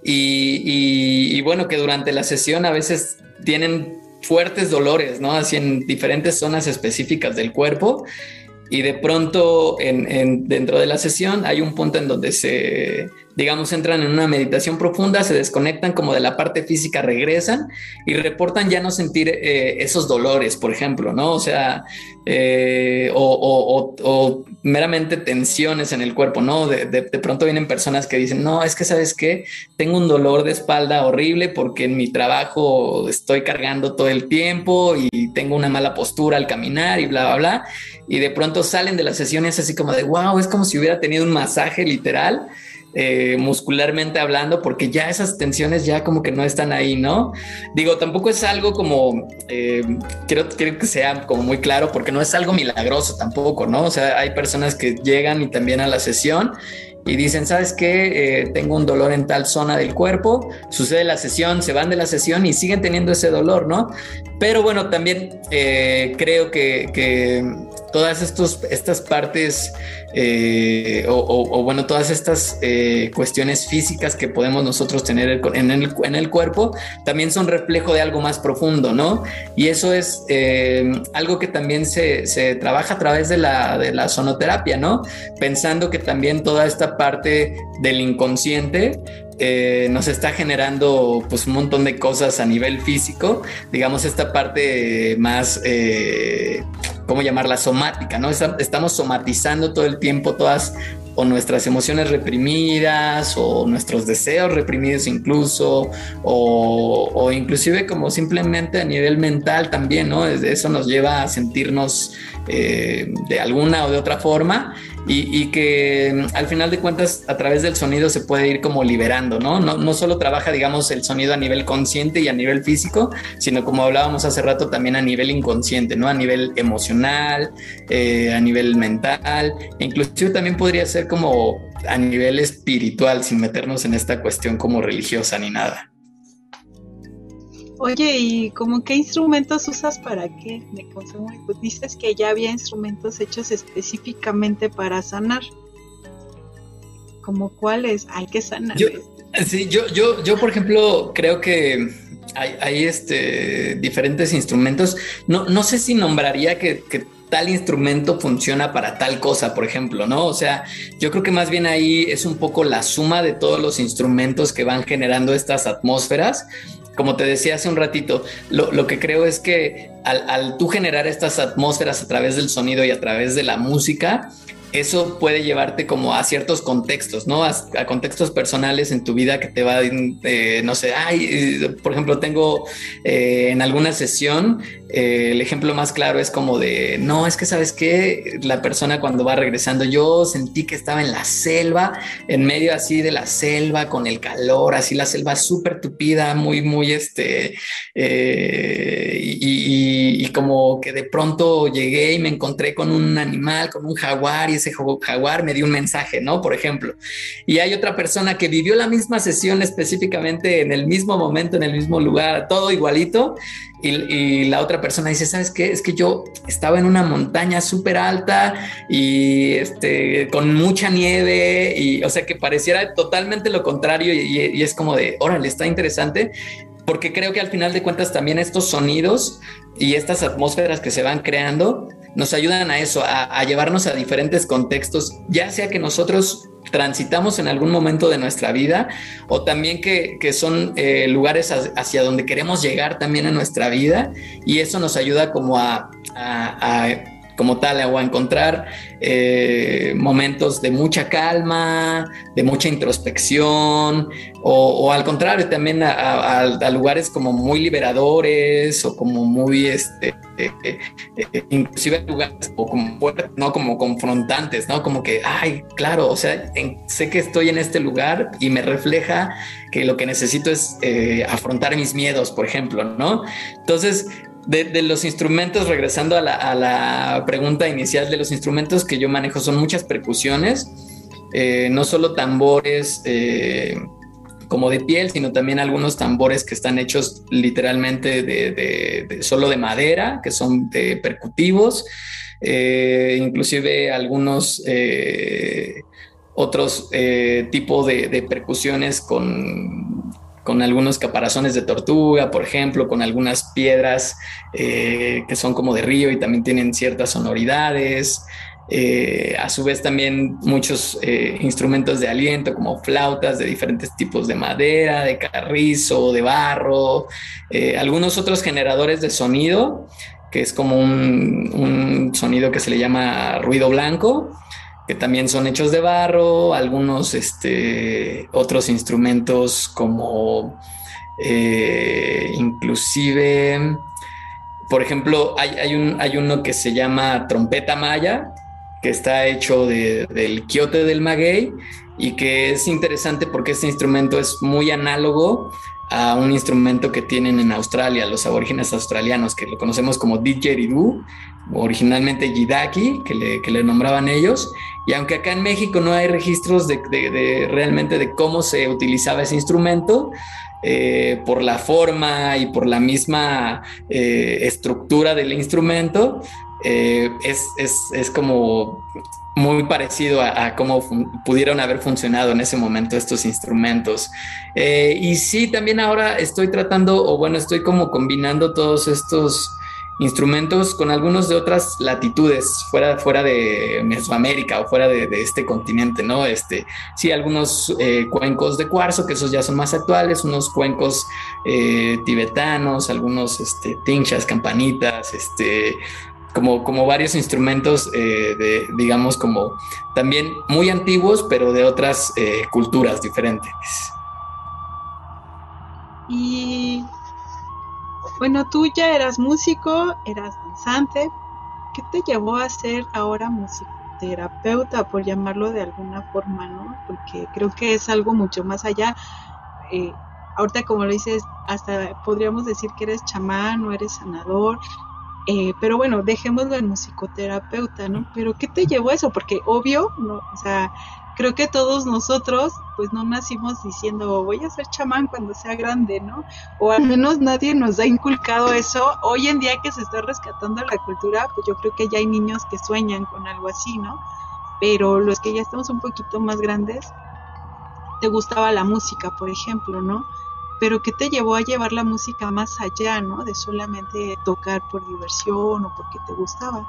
Y, bueno, que durante la sesión a veces tienen fuertes dolores, ¿no? Así en diferentes zonas específicas del cuerpo. Y de pronto en, dentro de la sesión hay un punto en donde se digamos, entran en una meditación profunda, se desconectan como de la parte física, regresan y reportan ya no sentir eh, esos dolores, por ejemplo, ¿no? O sea, eh, o, meramente tensiones en el cuerpo, ¿no? De, de, pronto vienen personas que dicen, no, es que sabes qué, tengo un dolor de espalda horrible porque en mi trabajo estoy cargando todo el tiempo y tengo una mala postura al caminar y bla, bla, bla. Y de pronto salen de las sesiones así como de, wow, es como si hubiera tenido un masaje literal eh, muscularmente hablando, porque ya esas tensiones ya como que no están ahí, ¿no? Digo, tampoco es algo como, eh, quiero, quiero que sea como muy claro, porque no es algo milagroso tampoco, ¿no? O sea, hay personas que llegan y también a la sesión y dicen, ¿sabes qué? Eh, tengo un dolor en tal zona del cuerpo, sucede la sesión, se van de la sesión y siguen teniendo ese dolor, ¿no? Pero bueno, también creo que todas estos, estas partes eh, o, bueno, todas estas eh, cuestiones físicas que podemos nosotros tener en el, en el, cuerpo también son reflejo de algo más profundo, ¿no? Y eso es eh, algo que también se, se, trabaja a través de la, de la sonoterapia, ¿no? Pensando que también toda esta parte del inconsciente nos está generando pues un montón de cosas a nivel físico, digamos esta parte más ¿cómo llamarla? Somática, ¿no? Estamos somatizando todo el tiempo todas o nuestras emociones reprimidas o nuestros deseos reprimidos incluso o, inclusive como simplemente a nivel mental también, ¿no? Eso nos lleva a sentirnos eh, de alguna o de otra forma y, que mm, al final de cuentas a través del sonido se puede ir como liberando, ¿no? ¿no? No solo trabaja, digamos, el sonido a nivel consciente y a nivel físico, sino como hablábamos hace rato también a nivel inconsciente, ¿no? A nivel emocional, eh, a nivel mental, e inclusive también podría ser como a nivel espiritual, sin meternos en esta cuestión como religiosa ni nada. Oye, ¿y como qué instrumentos usas para qué? Me pues dices que ya había instrumentos hechos específicamente para sanar. ¿Como cuáles? Hay que sanar. Yo, sí, yo, yo, yo, por ejemplo, creo que hay, este, diferentes instrumentos. No, no sé si nombraría que, que tal instrumento funciona para tal cosa, por ejemplo, ¿no? O sea, yo creo que más bien ahí es un poco la suma de todos los instrumentos que van generando estas atmósferas como te decía hace un ratito, lo, que creo es que al, al, tú generar estas atmósferas a través del sonido y a través de la música, eso puede llevarte como a ciertos contextos, ¿no? A, contextos personales en tu vida que te va, eh, no sé, ay, eh, por ejemplo, tengo eh, en alguna sesión, el ejemplo más claro es como de, no, es que sabes que la persona cuando va regresando, yo sentí que estaba en la selva, en medio así de la selva, con el calor, así la selva súper tupida, muy, muy, este, y, y como que de pronto llegué y me encontré con un animal, con un jaguar y ese jaguar me dio un mensaje, ¿no? Por ejemplo. Y hay otra persona que vivió la misma sesión específicamente en el mismo momento, en el mismo lugar, todo igualito. Y, la otra persona dice, ¿sabes qué? Es que yo estaba en una montaña súper alta y este, con mucha nieve y, o sea, que pareciera totalmente lo contrario y, y es como de, órale, está interesante porque creo que al final de cuentas también estos sonidos y estas atmósferas que se van creando nos ayudan a eso, a, llevarnos a diferentes contextos, ya sea que nosotros transitamos en algún momento de nuestra vida o también que, son eh, lugares hacia donde queremos llegar también en nuestra vida y eso nos ayuda como a, como tal, o a encontrar eh, momentos de mucha calma, de mucha introspección, o, al contrario, también a, lugares como muy liberadores o como muy, este, eh, eh, inclusive lugares como, ¿no? como confrontantes, ¿no? Como que, ay, claro, o sea, sé que estoy en este lugar y me refleja que lo que necesito es afrontar mis miedos, por ejemplo, ¿no? Entonces, de, los instrumentos, regresando a la, pregunta inicial, de los instrumentos que yo manejo son muchas percusiones, eh, no solo tambores eh, como de piel, sino también algunos tambores que están hechos literalmente de, solo de madera, que son de percutivos, eh, inclusive algunos otros tipos de percusiones con con algunos caparazones de tortuga, por ejemplo, con algunas piedras eh, que son como de río y también tienen ciertas sonoridades. eh, a su vez también muchos eh, instrumentos de aliento como flautas de diferentes tipos de madera, de carrizo, de barro, algunos otros generadores de sonido, que es como un, sonido que se le llama ruido blanco, que también son hechos de barro, algunos este, otros instrumentos como inclusive por ejemplo, hay, un, hay uno que se llama trompeta maya, que está hecho del quiote del maguey y que es interesante porque este instrumento es muy análogo a un instrumento que tienen en Australia, los aborígenes australianos, que lo conocemos como didgeridoo, originalmente yidaki, que le, que le nombraban ellos. Y aunque acá en México no hay registros de, realmente de cómo se utilizaba ese instrumento, eh, por la forma y por la misma eh, estructura del instrumento, eh, es, es, es, como muy parecido a, cómo pudieron haber funcionado en ese momento estos instrumentos. Y sí, también ahora estoy tratando, o bueno, estoy como combinando todos estos instrumentos con algunos de otras latitudes fuera, fuera de Mesoamérica o fuera de, este continente, ¿no? Este, sí, algunos eh, cuencos de cuarzo, que esos ya son más actuales, unos cuencos tibetanos, algunos este, tinchas, campanitas, este, como, como varios instrumentos eh, de, digamos, como también muy antiguos, pero de otras eh, culturas diferentes. Y bueno, tú ya eras músico, eras danzante. ¿Qué te llevó a ser ahora musicoterapeuta, por llamarlo de alguna forma, no? Porque creo que es algo mucho más allá. Eh, ahorita, como lo dices, hasta podríamos decir que eres chamán o eres sanador, eh, pero bueno, dejémoslo en musicoterapeuta, ¿no? Pero ¿qué te llevó a eso? Porque obvio, no, o sea, creo que todos nosotros, pues no nacimos diciendo voy a ser chamán cuando sea grande, ¿no? O al menos nadie nos ha inculcado eso. Hoy en día que se está rescatando la cultura, pues yo creo que ya hay niños que sueñan con algo así, ¿no? Pero los que ya estamos un poquito más grandes, te gustaba la música, por ejemplo, ¿no? pero ¿qué te llevó a llevar la música más allá, ¿no? De solamente tocar por diversión o porque te gustaba.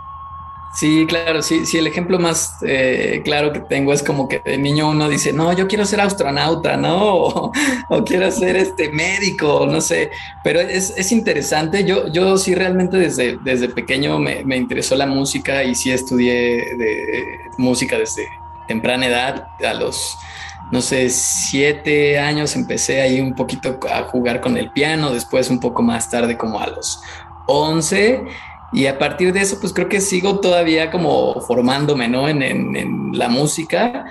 Sí, claro, sí, sí, el ejemplo más eh, claro que tengo es como que de niño uno dice, no, yo quiero ser astronauta, ¿no? O, quiero ser este médico, no sé, pero es, interesante, yo, yo sí realmente desde, desde pequeño me, me interesó la música y sí estudié de música desde temprana edad, a los no sé, siete años empecé ahí un poquito a jugar con el piano, después un poco más tarde como a los once y a partir de eso pues creo que sigo todavía como formándome, ¿no? En, en la música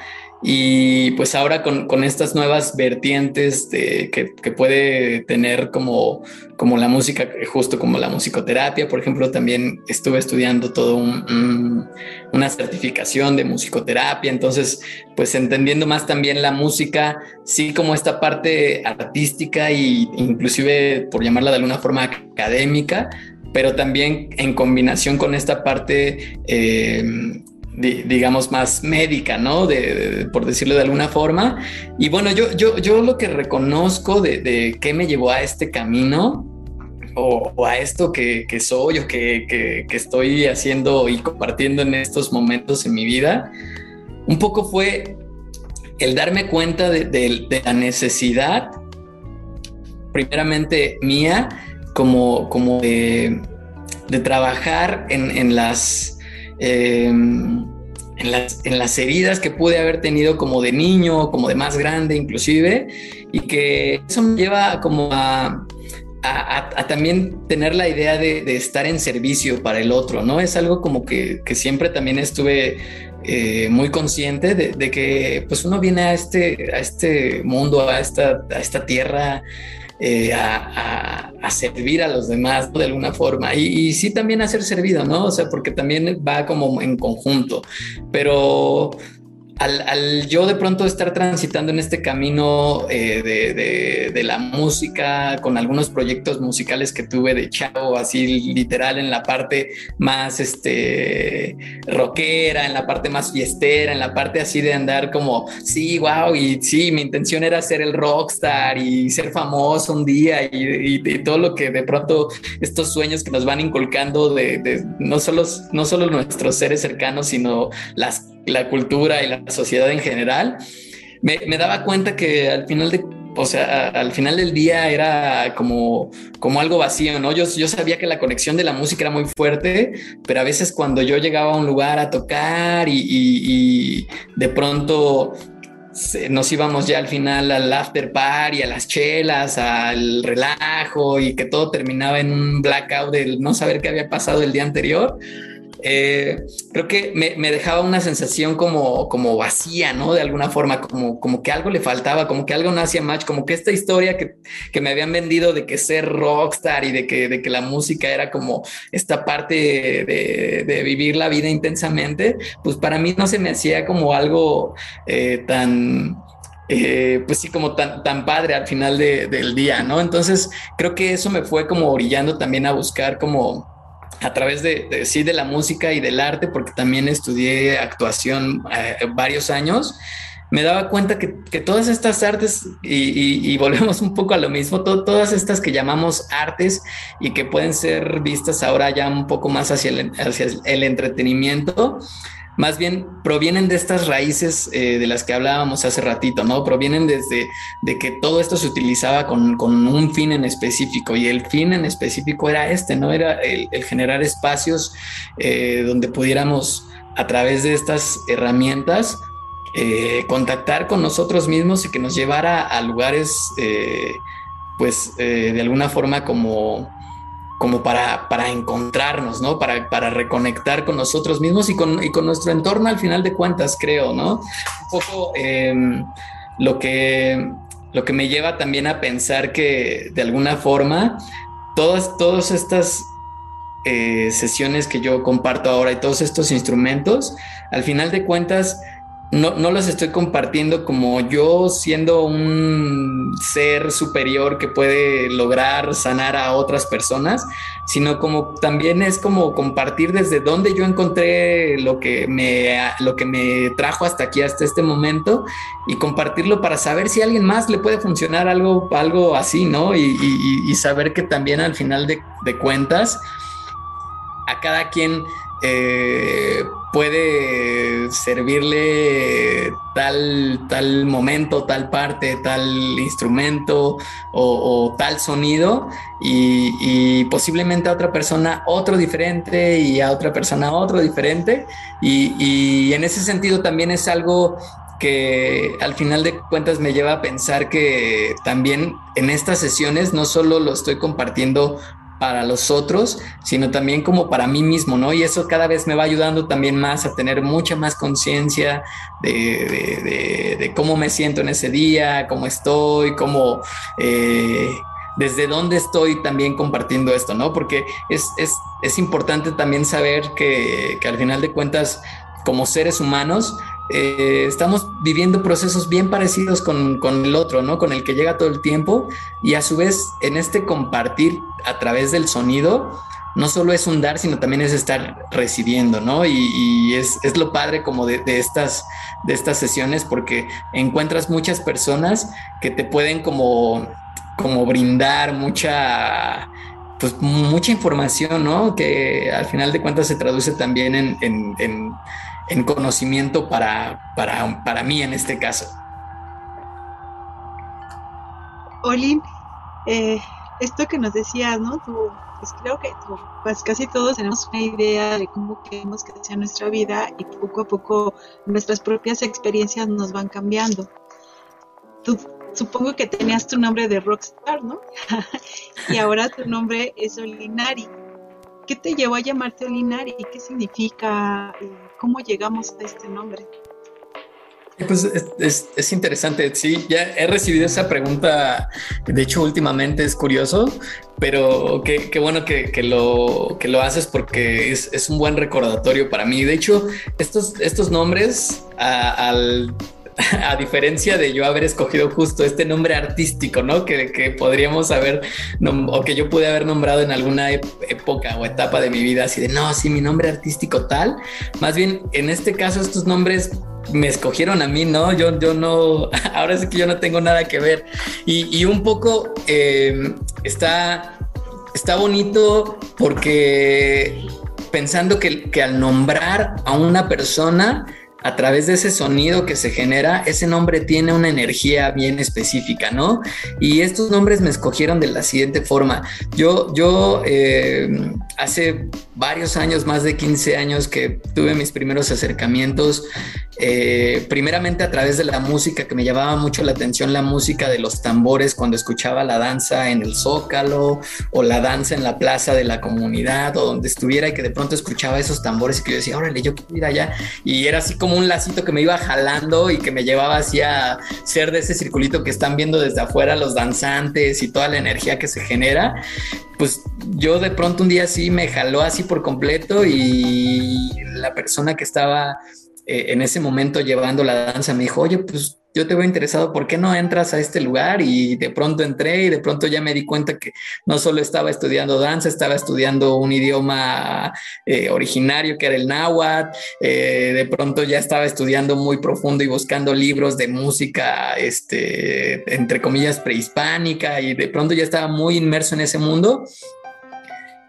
y pues ahora con, estas nuevas vertientes de, que, puede tener como, como la música, justo como la musicoterapia, por ejemplo, también estuve estudiando todo una certificación de musicoterapia, entonces pues entendiendo más también la música, sí como esta parte artística e inclusive por llamarla de alguna forma académica, pero también en combinación con esta parte eh, digamos, más médica, ¿no? De, por decirlo de alguna forma. Y bueno, yo, yo, yo lo que reconozco de, de qué me llevó a este camino o, a esto que, que soy o que, que, estoy haciendo y compartiendo en estos momentos en mi vida, un poco fue el darme cuenta de, la necesidad, primeramente mía, como, como de, trabajar en, en las Em, en, las, en las heridas que pude haber tenido como de niño, como de más grande inclusive, y que eso me lleva como a, a, también tener la idea de, estar en servicio para el otro, ¿no? Es algo como que, que siempre también estuve eh, muy consciente de, de, que pues uno viene a este, a este mundo, a esta, a esta tierra eh, a, servir a los demás de alguna forma. Y, sí también a ser servido, ¿no? O sea, porque también va como en conjunto, pero al, yo de pronto estar transitando en este camino eh, de, la música, con algunos proyectos musicales que tuve de chavo, así literal en la parte más este, rockera, en la parte más fiestera, en la parte así de andar como, sí, wow, y sí, mi intención era ser el rockstar y ser famoso un día y, todo lo que de pronto estos sueños que nos van inculcando de, no, solo, no solo nuestros seres cercanos, sino las la cultura y la sociedad en general, me, daba cuenta que al final de o sea, al final del día era como, como algo vacío, ¿no? Yo, yo sabía que la conexión de la música era muy fuerte, pero a veces cuando yo llegaba a un lugar a tocar y, de pronto nos íbamos ya al final al after party, a las chelas, al relajo y que todo terminaba en un blackout del no saber qué había pasado el día anterior eh, creo que me, dejaba una sensación como, como vacía, ¿no? De alguna forma, como, como que algo le faltaba, como que algo no hacía match, como que esta historia que, que me habían vendido de que ser rockstar y de que, de que la música era como esta parte de, de vivir la vida intensamente, pues para mí no se me hacía como algo eh, tan... Eh, pues sí, como tan, tan padre al final del día, ¿no? Entonces creo que eso me fue como orillando también a buscar como a través de, sí de la música y del arte, porque también estudié actuación eh, varios años, me daba cuenta que, todas estas artes, y, volvemos un poco a lo mismo, todas estas que llamamos artes y que pueden ser vistas ahora ya un poco más hacia hacia el entretenimiento, más bien provienen de estas raíces eh, de las que hablábamos hace ratito, ¿no? Provienen desde de que todo esto se utilizaba con, un fin en específico y el fin en específico era este, ¿no? Era el, generar espacios eh, donde pudiéramos a través de estas herramientas eh, contactar con nosotros mismos y que nos llevara a lugares, pues de alguna forma como como para, para encontrarnos, ¿no? Para, para reconectar con nosotros mismos y con, y con nuestro entorno al final de cuentas, creo, ¿no? Un poco em, lo, que, lo que me lleva también a pensar que de alguna forma todas, todas estas eh, sesiones que yo comparto ahora y todos estos instrumentos, al final de cuentas, no, no los estoy compartiendo como yo siendo un ser superior que puede lograr sanar a otras personas, sino como también es como compartir desde donde yo encontré lo que me, lo que me trajo hasta aquí, hasta este momento, y compartirlo para saber si a alguien más le puede funcionar algo, algo así, ¿no? Y, saber que también al final de, de cuentas, a cada quien eh, puede servirle tal, tal momento, tal parte, tal instrumento o, tal sonido y, posiblemente a otra persona otro diferente y a otra persona otro diferente. Y, y en ese sentido también es algo que al final de cuentas me lleva a pensar que también en estas sesiones no solo lo estoy compartiendo para los otros, sino también como para mí mismo, ¿no? Y eso cada vez me va ayudando también más a tener mucha más conciencia de, cómo me siento en ese día, cómo estoy, cómo... Eh, desde dónde estoy también compartiendo esto, ¿no? Porque es, es, importante también saber que, que al final de cuentas, como seres humanos, eh, estamos viviendo procesos bien parecidos con, el otro, ¿no? Con el que llega todo el tiempo y a su vez en este compartir a través del sonido, no solo es un dar, sino también es estar recibiendo, ¿no? Y, es, lo padre como de, estas, de estas sesiones porque encuentras muchas personas que te pueden como, como brindar mucha pues mucha información, ¿no? Que al final de cuentas se traduce también en en conocimiento para, para, mí en este caso. Olin, eh, esto que nos decías, ¿no? Tú, pues creo que pues casi todos tenemos una idea de cómo queremos que sea nuestra vida y poco a poco nuestras propias experiencias nos van cambiando. Tú supongo que tenías tu nombre de rockstar, ¿no? y ahora tu nombre es Olinari. ¿Qué te llevó a llamarte Olinari? ¿Qué significa? ¿Cómo llegamos a este nombre? Pues es, interesante, sí, ya he recibido esa pregunta, de hecho últimamente es curioso, pero qué, bueno que, lo, que lo haces porque es, un buen recordatorio para mí. De hecho, estos, estos nombres al a diferencia de yo haber escogido justo este nombre artístico, ¿no? Que, podríamos haber, o que yo pude haber nombrado en alguna época o etapa de mi vida, así de, no, sí, mi nombre artístico tal. Más bien, en este caso, estos nombres me escogieron a mí, ¿no? Yo, yo no, ahora sí que yo no tengo nada que ver. Y, un poco em, está, está bonito porque pensando que, que al nombrar a una persona, a través de ese sonido que se genera, ese nombre tiene una energía bien específica, ¿no? Y estos nombres me escogieron de la siguiente forma. Yo, yo eh, hace varios años, más de 15 años que tuve mis primeros acercamientos eh, primeramente a través de la música, que me llamaba mucho la atención la música de los tambores cuando escuchaba la danza en el zócalo o la danza en la plaza de la comunidad o donde estuviera y que de pronto escuchaba esos tambores y que yo decía, órale, yo quiero ir allá. Y era así como un lacito que me iba jalando y que me llevaba hacia ser de ese circulito que están viendo desde afuera los danzantes y toda la energía que se genera. Pues yo de pronto un día sí me jaló así por completo y la persona que estaba eh, en ese momento llevando la danza me dijo, oye, pues yo te veo interesado, ¿por qué no entras a este lugar? Y de pronto entré y de pronto ya me di cuenta que no solo estaba estudiando danza, estaba estudiando un idioma eh, originario que era el náhuatl, eh, de pronto ya estaba estudiando muy profundo y buscando libros de música, este, entre comillas, prehispánica y de pronto ya estaba muy inmerso en ese mundo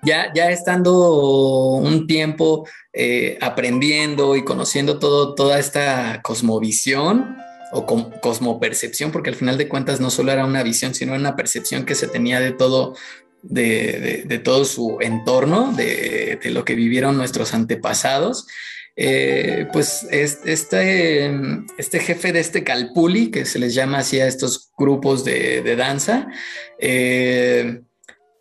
ya, ya estando un tiempo eh, aprendiendo y conociendo todo, toda esta cosmovisión o cosmopercepción, porque al final de cuentas no solo era una visión, sino una percepción que se tenía de todo, de, todo su entorno, de, lo que vivieron nuestros antepasados. Eh, pues este, este jefe de este Calpuli, que se les llama así a estos grupos de, danza, eh,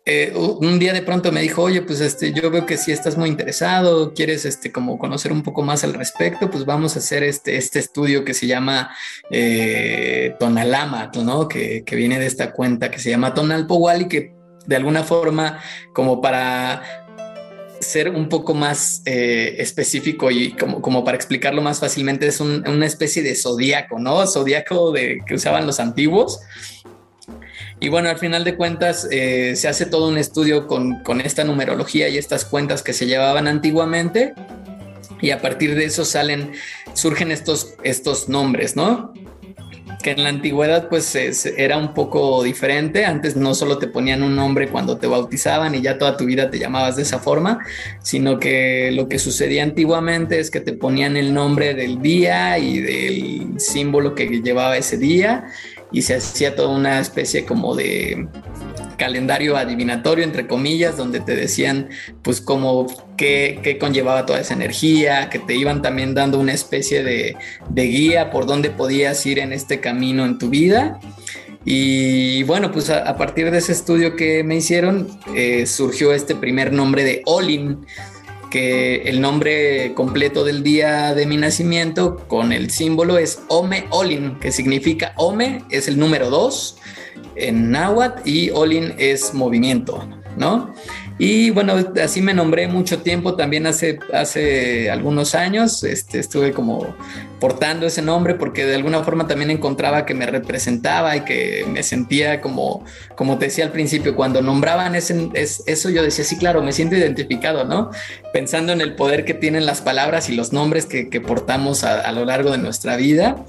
eh, un día de pronto me dijo, oye, pues este, yo veo que si estás muy interesado, quieres este, como conocer un poco más al respecto, pues vamos a hacer este, este estudio que se llama eh, Tonalama, ¿no? Que, viene de esta cuenta que se llama Tonalpowal y que de alguna forma, como para ser un poco más eh, específico y como, como, para explicarlo más fácilmente, es una especie de zodiaco, ¿no? Zodiaco de, que usaban los antiguos y bueno, al final de cuentas eh, se hace todo un estudio con, esta numerología y estas cuentas que se llevaban antiguamente y a partir de eso salen, surgen estos, estos nombres, ¿no? que en la antigüedad pues era un poco diferente. Antes no solo te ponían un nombre cuando te bautizaban y ya toda tu vida te llamabas de esa forma, sino que lo que sucedía antiguamente es que te ponían el nombre del día y del símbolo que llevaba ese día y se hacía toda una especie como de calendario adivinatorio, entre comillas, donde te decían, pues, como qué, conllevaba toda esa energía, que te iban también dando una especie de, guía por dónde podías ir en este camino en tu vida. Y bueno, pues a, partir de ese estudio que me hicieron, eh, surgió este primer nombre de Olin, que el nombre completo del día de mi nacimiento con el símbolo es Ome Olin, que significa Ome es el número 2 en náhuatl y Olin es movimiento, ¿no? Y bueno, así me nombré mucho tiempo, también hace, hace algunos años, este, estuve como portando ese nombre porque de alguna forma también encontraba que me representaba y que me sentía como, como te decía al principio, cuando nombraban ese, eso yo decía, sí, claro, me siento identificado, ¿no? Pensando en el poder que tienen las palabras y los nombres que, portamos a, lo largo de nuestra vida.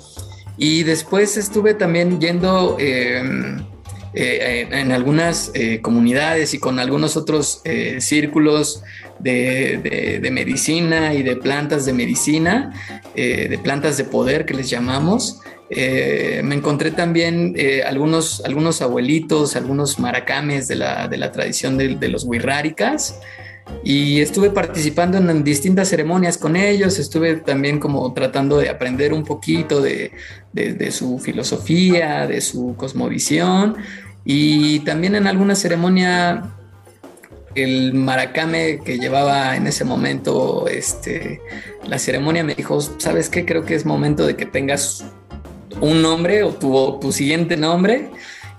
Y después estuve también yendo... Em, eh, en algunas eh, comunidades y con algunos otros eh, círculos de, medicina y de plantas de medicina, de plantas de poder que les llamamos. me encontré también algunos, algunos abuelitos, algunos maracames de la, de la tradición de, de los huirráricas y estuve participando en distintas ceremonias con ellos, estuve también como tratando de aprender un poquito de, de, de, su filosofía, de su cosmovisión y también en alguna ceremonia el maracame que llevaba en ese momento este, la ceremonia me dijo, ¿sabes qué? Creo que es momento de que tengas un nombre o tu, tu siguiente nombre.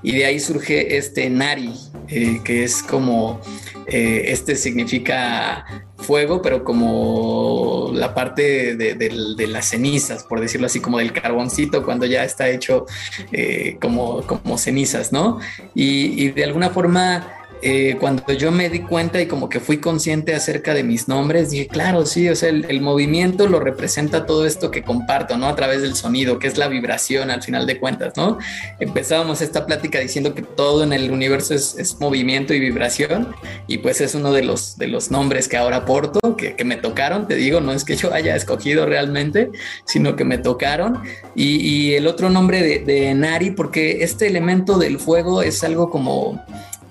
Y de ahí surge este Nari, eh, que es como, eh, este significa fuego, pero como la parte de, las cenizas, por decirlo así, como del carboncito cuando ya está hecho eh, como, como cenizas, ¿no? Y, y de alguna forma eh, cuando yo me di cuenta y como que fui consciente acerca de mis nombres, dije, claro, sí, o sea, el, movimiento lo representa todo esto que comparto, ¿no? A través del sonido, que es la vibración al final de cuentas, ¿no? Empezábamos esta plática diciendo que todo en el universo es, movimiento y vibración, y pues es uno de los, de los nombres que ahora porto, que, me tocaron, te digo, no es que yo haya escogido realmente, sino que me tocaron. Y, el otro nombre de, de Nari, porque este elemento del fuego es algo como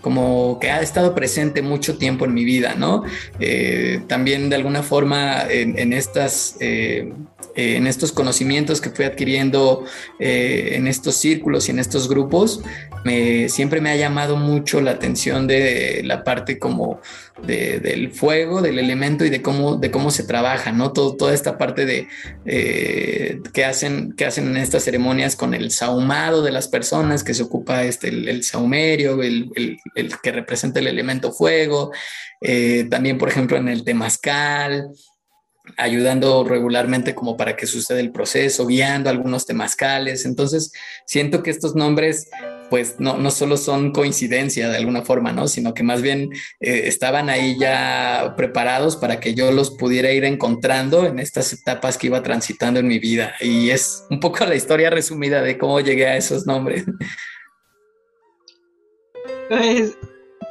como que ha estado presente mucho tiempo en mi vida, ¿no? Eh, también de alguna forma en, estas, eh, en estos conocimientos que fui adquiriendo eh, en estos círculos y en estos grupos, siempre me ha llamado mucho la atención de la parte como del fuego, del elemento y de cómo, de cómo se trabaja, ¿no? Todo, toda esta parte de eh, que, hacen, que hacen en estas ceremonias con el sahumado de las personas, que se ocupa este, el, saumerio, el, que representa el elemento fuego, eh, también, por ejemplo, en el temazcal, ayudando regularmente como para que suceda el proceso, guiando algunos temazcales. Entonces, siento que estos nombres pues no, no solo son coincidencia de alguna forma, ¿no? Sino que más bien eh, estaban ahí ya preparados para que yo los pudiera ir encontrando en estas etapas que iba transitando en mi vida. Y es un poco la historia resumida de cómo llegué a esos nombres. Pues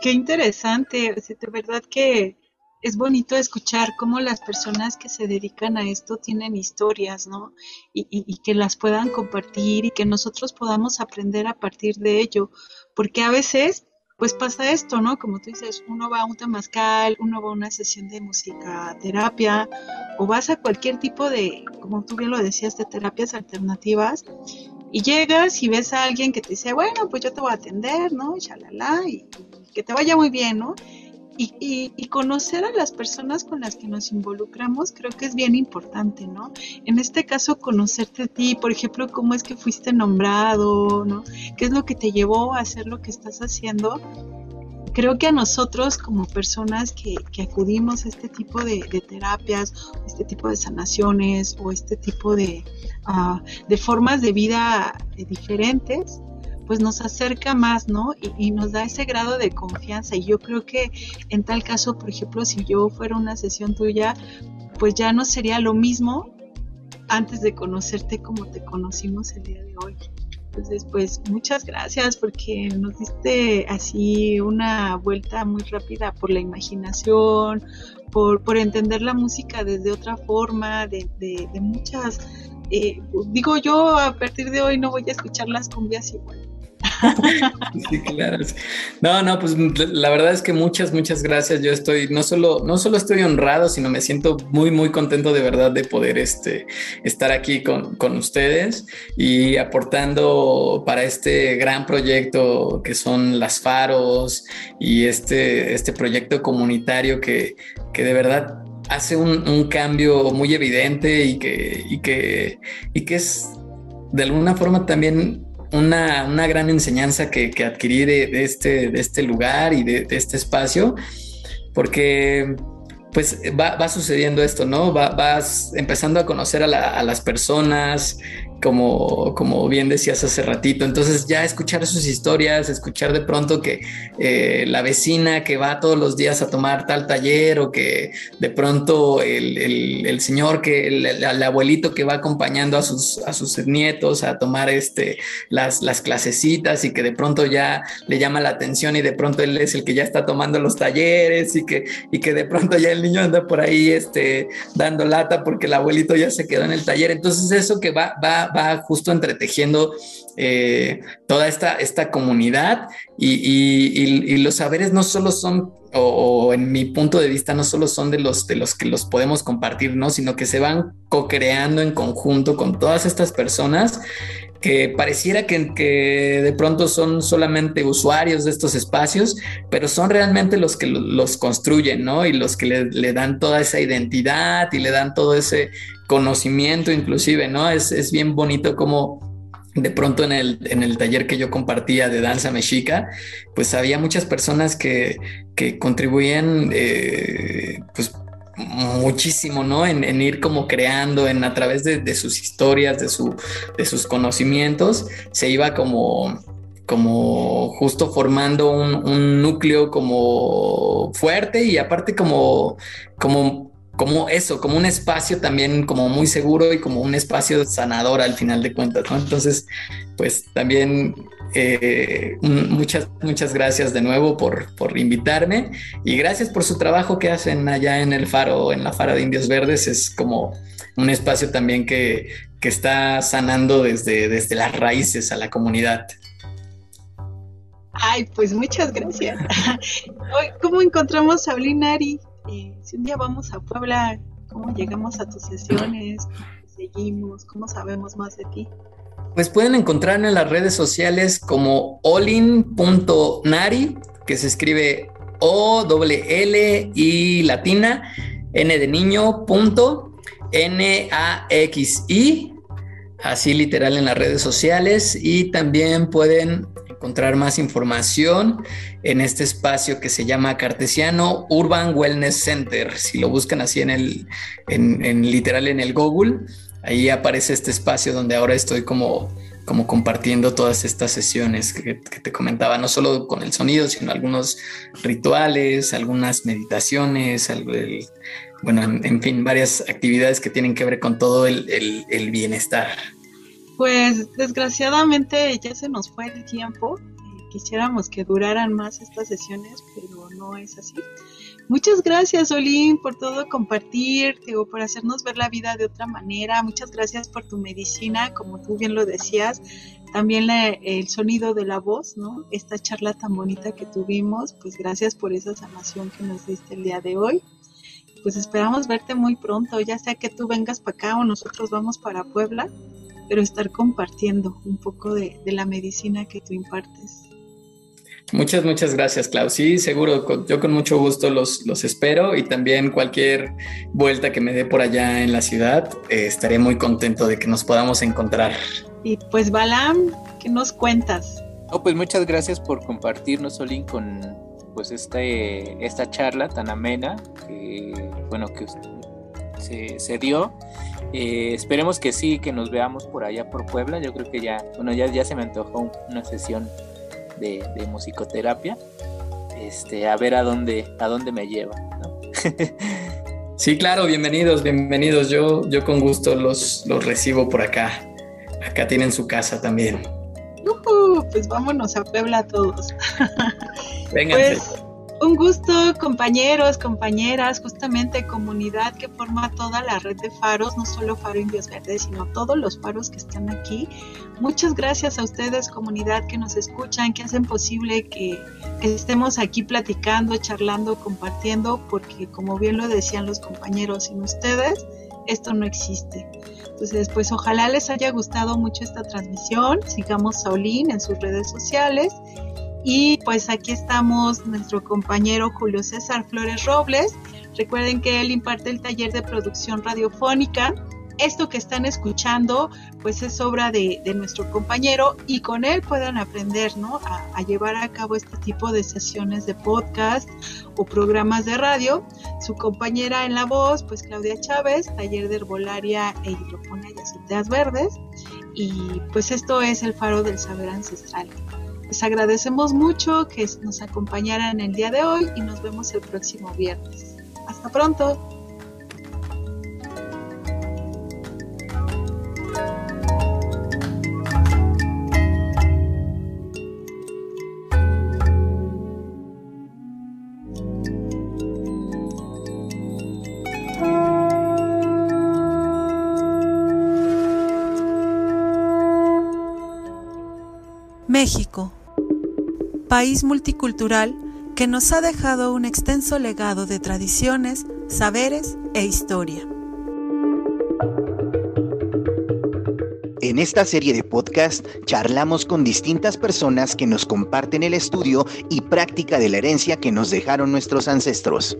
qué interesante, de verdad que es bonito escuchar cómo las personas que se dedican a esto tienen historias, ¿no? Y, que las puedan compartir y que nosotros podamos aprender a partir de ello, porque a veces pues pasa esto, ¿no? Como tú dices, uno va a un temazcal, uno va a una sesión de música terapia, o vas a cualquier tipo de, como tú bien lo decías, de terapias alternativas, y llegas y ves a alguien que te dice, bueno, pues yo te voy a atender, ¿no? Chalala, y que te vaya muy bien, ¿no? Y, conocer a las personas con las que nos involucramos creo que es bien importante, ¿no? En este caso, conocerte a ti, por ejemplo, cómo es que fuiste nombrado, ¿no? ¿Qué es lo que te llevó a hacer lo que estás haciendo? Creo que a nosotros como personas que, acudimos a este tipo de, terapias, este tipo de sanaciones o este tipo de, ah, de formas de vida eh, diferentes, pues nos acerca más, ¿no? Y, nos da ese grado de confianza. Y yo creo que en tal caso, por ejemplo, si yo fuera una sesión tuya, pues ya no sería lo mismo antes de conocerte como te conocimos el día de hoy. Entonces, pues muchas gracias porque nos diste así una vuelta muy rápida por la imaginación, por, por entender la música desde otra forma, de, de, muchas... Eh, digo yo, a partir de hoy no voy a escuchar las cumbias igual Sí, claro. No, no, pues la verdad es que muchas, muchas gracias. Yo estoy, no solo, no solo estoy honrado, sino me siento muy, muy contento de verdad de poder este, estar aquí con, con ustedes y aportando para este gran proyecto que son las faros y este, este proyecto comunitario que, que de verdad hace un, un, cambio muy evidente y que, y que, y que es de alguna forma también una, una gran enseñanza que, que adquirí de, este, de este lugar y de, este espacio, porque pues va, va, sucediendo esto, ¿no? vas empezando a conocer a, las personas, como, como bien decías hace ratito. Entonces ya escuchar sus historias, escuchar de pronto que eh, la vecina que va todos los días a tomar tal taller o que de pronto el, el, señor, que el, abuelito que va acompañando a sus, a sus nietos a tomar este, las, las clasecitas y que de pronto ya le llama la atención y de pronto él es el que ya está tomando los talleres y que, y que de pronto ya el niño anda por ahí este, dando lata porque el abuelito ya se quedó en el taller. Entonces eso que va, va, va justo entretejiendo eh, toda esta, esta comunidad y, los saberes no solo son, o, en mi punto de vista, no solo son de los, de los que los podemos compartir, ¿no? sino que se van co-creando en conjunto con todas estas personas que pareciera que, de pronto son solamente usuarios de estos espacios, pero son realmente los que los construyen, ¿no? Y los que le, le, dan toda esa identidad y le dan todo ese conocimiento inclusive, ¿no? Es, es bien bonito como de pronto en el, en el taller que yo compartía de danza mexica, pues había muchas personas que, que contribuían eh, pues muchísimo, ¿no? En, ir como creando, en a través de, sus historias, de, su, de sus conocimientos, se iba como, como justo formando un, un núcleo como fuerte y aparte como, como como eso, como un espacio también como muy seguro y como un espacio sanador al final de cuentas, ¿no? Entonces, pues también eh, muchas, muchas gracias de nuevo por, por invitarme y gracias por su trabajo que hacen allá en el Faro, en la Fara de Indios Verdes. Es como un espacio también que, que está sanando desde, desde las raíces a la comunidad. Ay, pues muchas gracias. ¿Cómo encontramos a Blinari? Eh, si un día vamos a Puebla, ¿cómo llegamos a tus sesiones? ¿Cómo seguimos? ¿Cómo sabemos más de ti? Pues pueden encontrarme en las redes sociales como olin.nari, que se escribe O W L y latina N de niño punto N A X I, así literal en las redes sociales y también pueden encontrar más información en este espacio que se llama Cartesiano Urban Wellness Center. Si lo buscan así en el, en, literal en el Google, ahí aparece este espacio donde ahora estoy como, como compartiendo todas estas sesiones que, te comentaba, no solo con el sonido, sino algunos rituales, algunas meditaciones, bueno, en, fin, varias actividades que tienen que ver con todo el, el bienestar. Pues desgraciadamente ya se nos fue el tiempo. Eh, quisiéramos que duraran más estas sesiones, pero no es así. Muchas gracias, Olin, por todo compartir, digo, por hacernos ver la vida de otra manera. Muchas gracias por tu medicina, como tú bien lo decías. También el sonido de la voz, ¿no? Esta charla tan bonita que tuvimos, pues gracias por esa sanación que nos diste el día de hoy. Pues esperamos verte muy pronto, ya sea que tú vengas para acá o nosotros vamos para Puebla pero estar compartiendo un poco de, la medicina que tú impartes. Muchas, muchas gracias, Clau. Sí, seguro, yo con mucho gusto los, los espero y también cualquier vuelta que me dé por allá en la ciudad, eh, estaré muy contento de que nos podamos encontrar. Y pues, Balam, ¿qué nos cuentas? Oh, pues muchas gracias por compartirnos, Solín, con pues este, esta charla tan amena que, bueno, que se, se dio eh, esperemos que sí, que nos veamos por allá por Puebla. Yo creo que ya, bueno, ya, ya se me antojó una sesión de, musicoterapia. Este, a ver a dónde, a dónde me lleva. sí, claro, bienvenidos, bienvenidos. Yo, yo con gusto los, los recibo por acá. Acá tienen su casa también. pues vámonos a Puebla todos. Venga. Pues, un gusto, compañeros, compañeras, justamente comunidad que forma toda la red de faros, no solo Faro Indios Verdes, sino todos los faros que están aquí. Muchas gracias a ustedes, comunidad, que nos escuchan, que hacen posible que, estemos aquí platicando, charlando, compartiendo, porque como bien lo decían los compañeros, sin ustedes esto no existe. Entonces, pues ojalá les haya gustado mucho esta transmisión. Sigamos Saulín en sus redes sociales y pues aquí estamos nuestro compañero Julio César Flores Robles. Recuerden que él imparte el taller de producción radiofónica. Esto que están escuchando pues es obra de, nuestro compañero y con él puedan aprender ¿no? a, a, llevar a cabo este tipo de sesiones de podcast o programas de radio. Su compañera en la voz pues Claudia Chávez, taller de herbolaria e hidroponía y azoteas verdes. Y pues esto es el faro del saber ancestral. Les agradecemos mucho que nos acompañaran el día de hoy y nos vemos el próximo viernes. Hasta pronto. País multicultural que nos ha dejado un extenso legado de tradiciones, saberes e historia. En esta serie de podcast charlamos con distintas personas que nos comparten el estudio y práctica de la herencia que nos dejaron nuestros ancestros.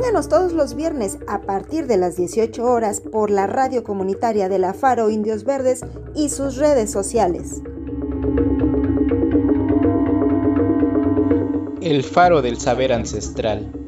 Acompáñanos todos los viernes a partir de las 18 horas por la radio comunitaria de la Faro Indios Verdes y sus redes sociales. El Faro del Saber Ancestral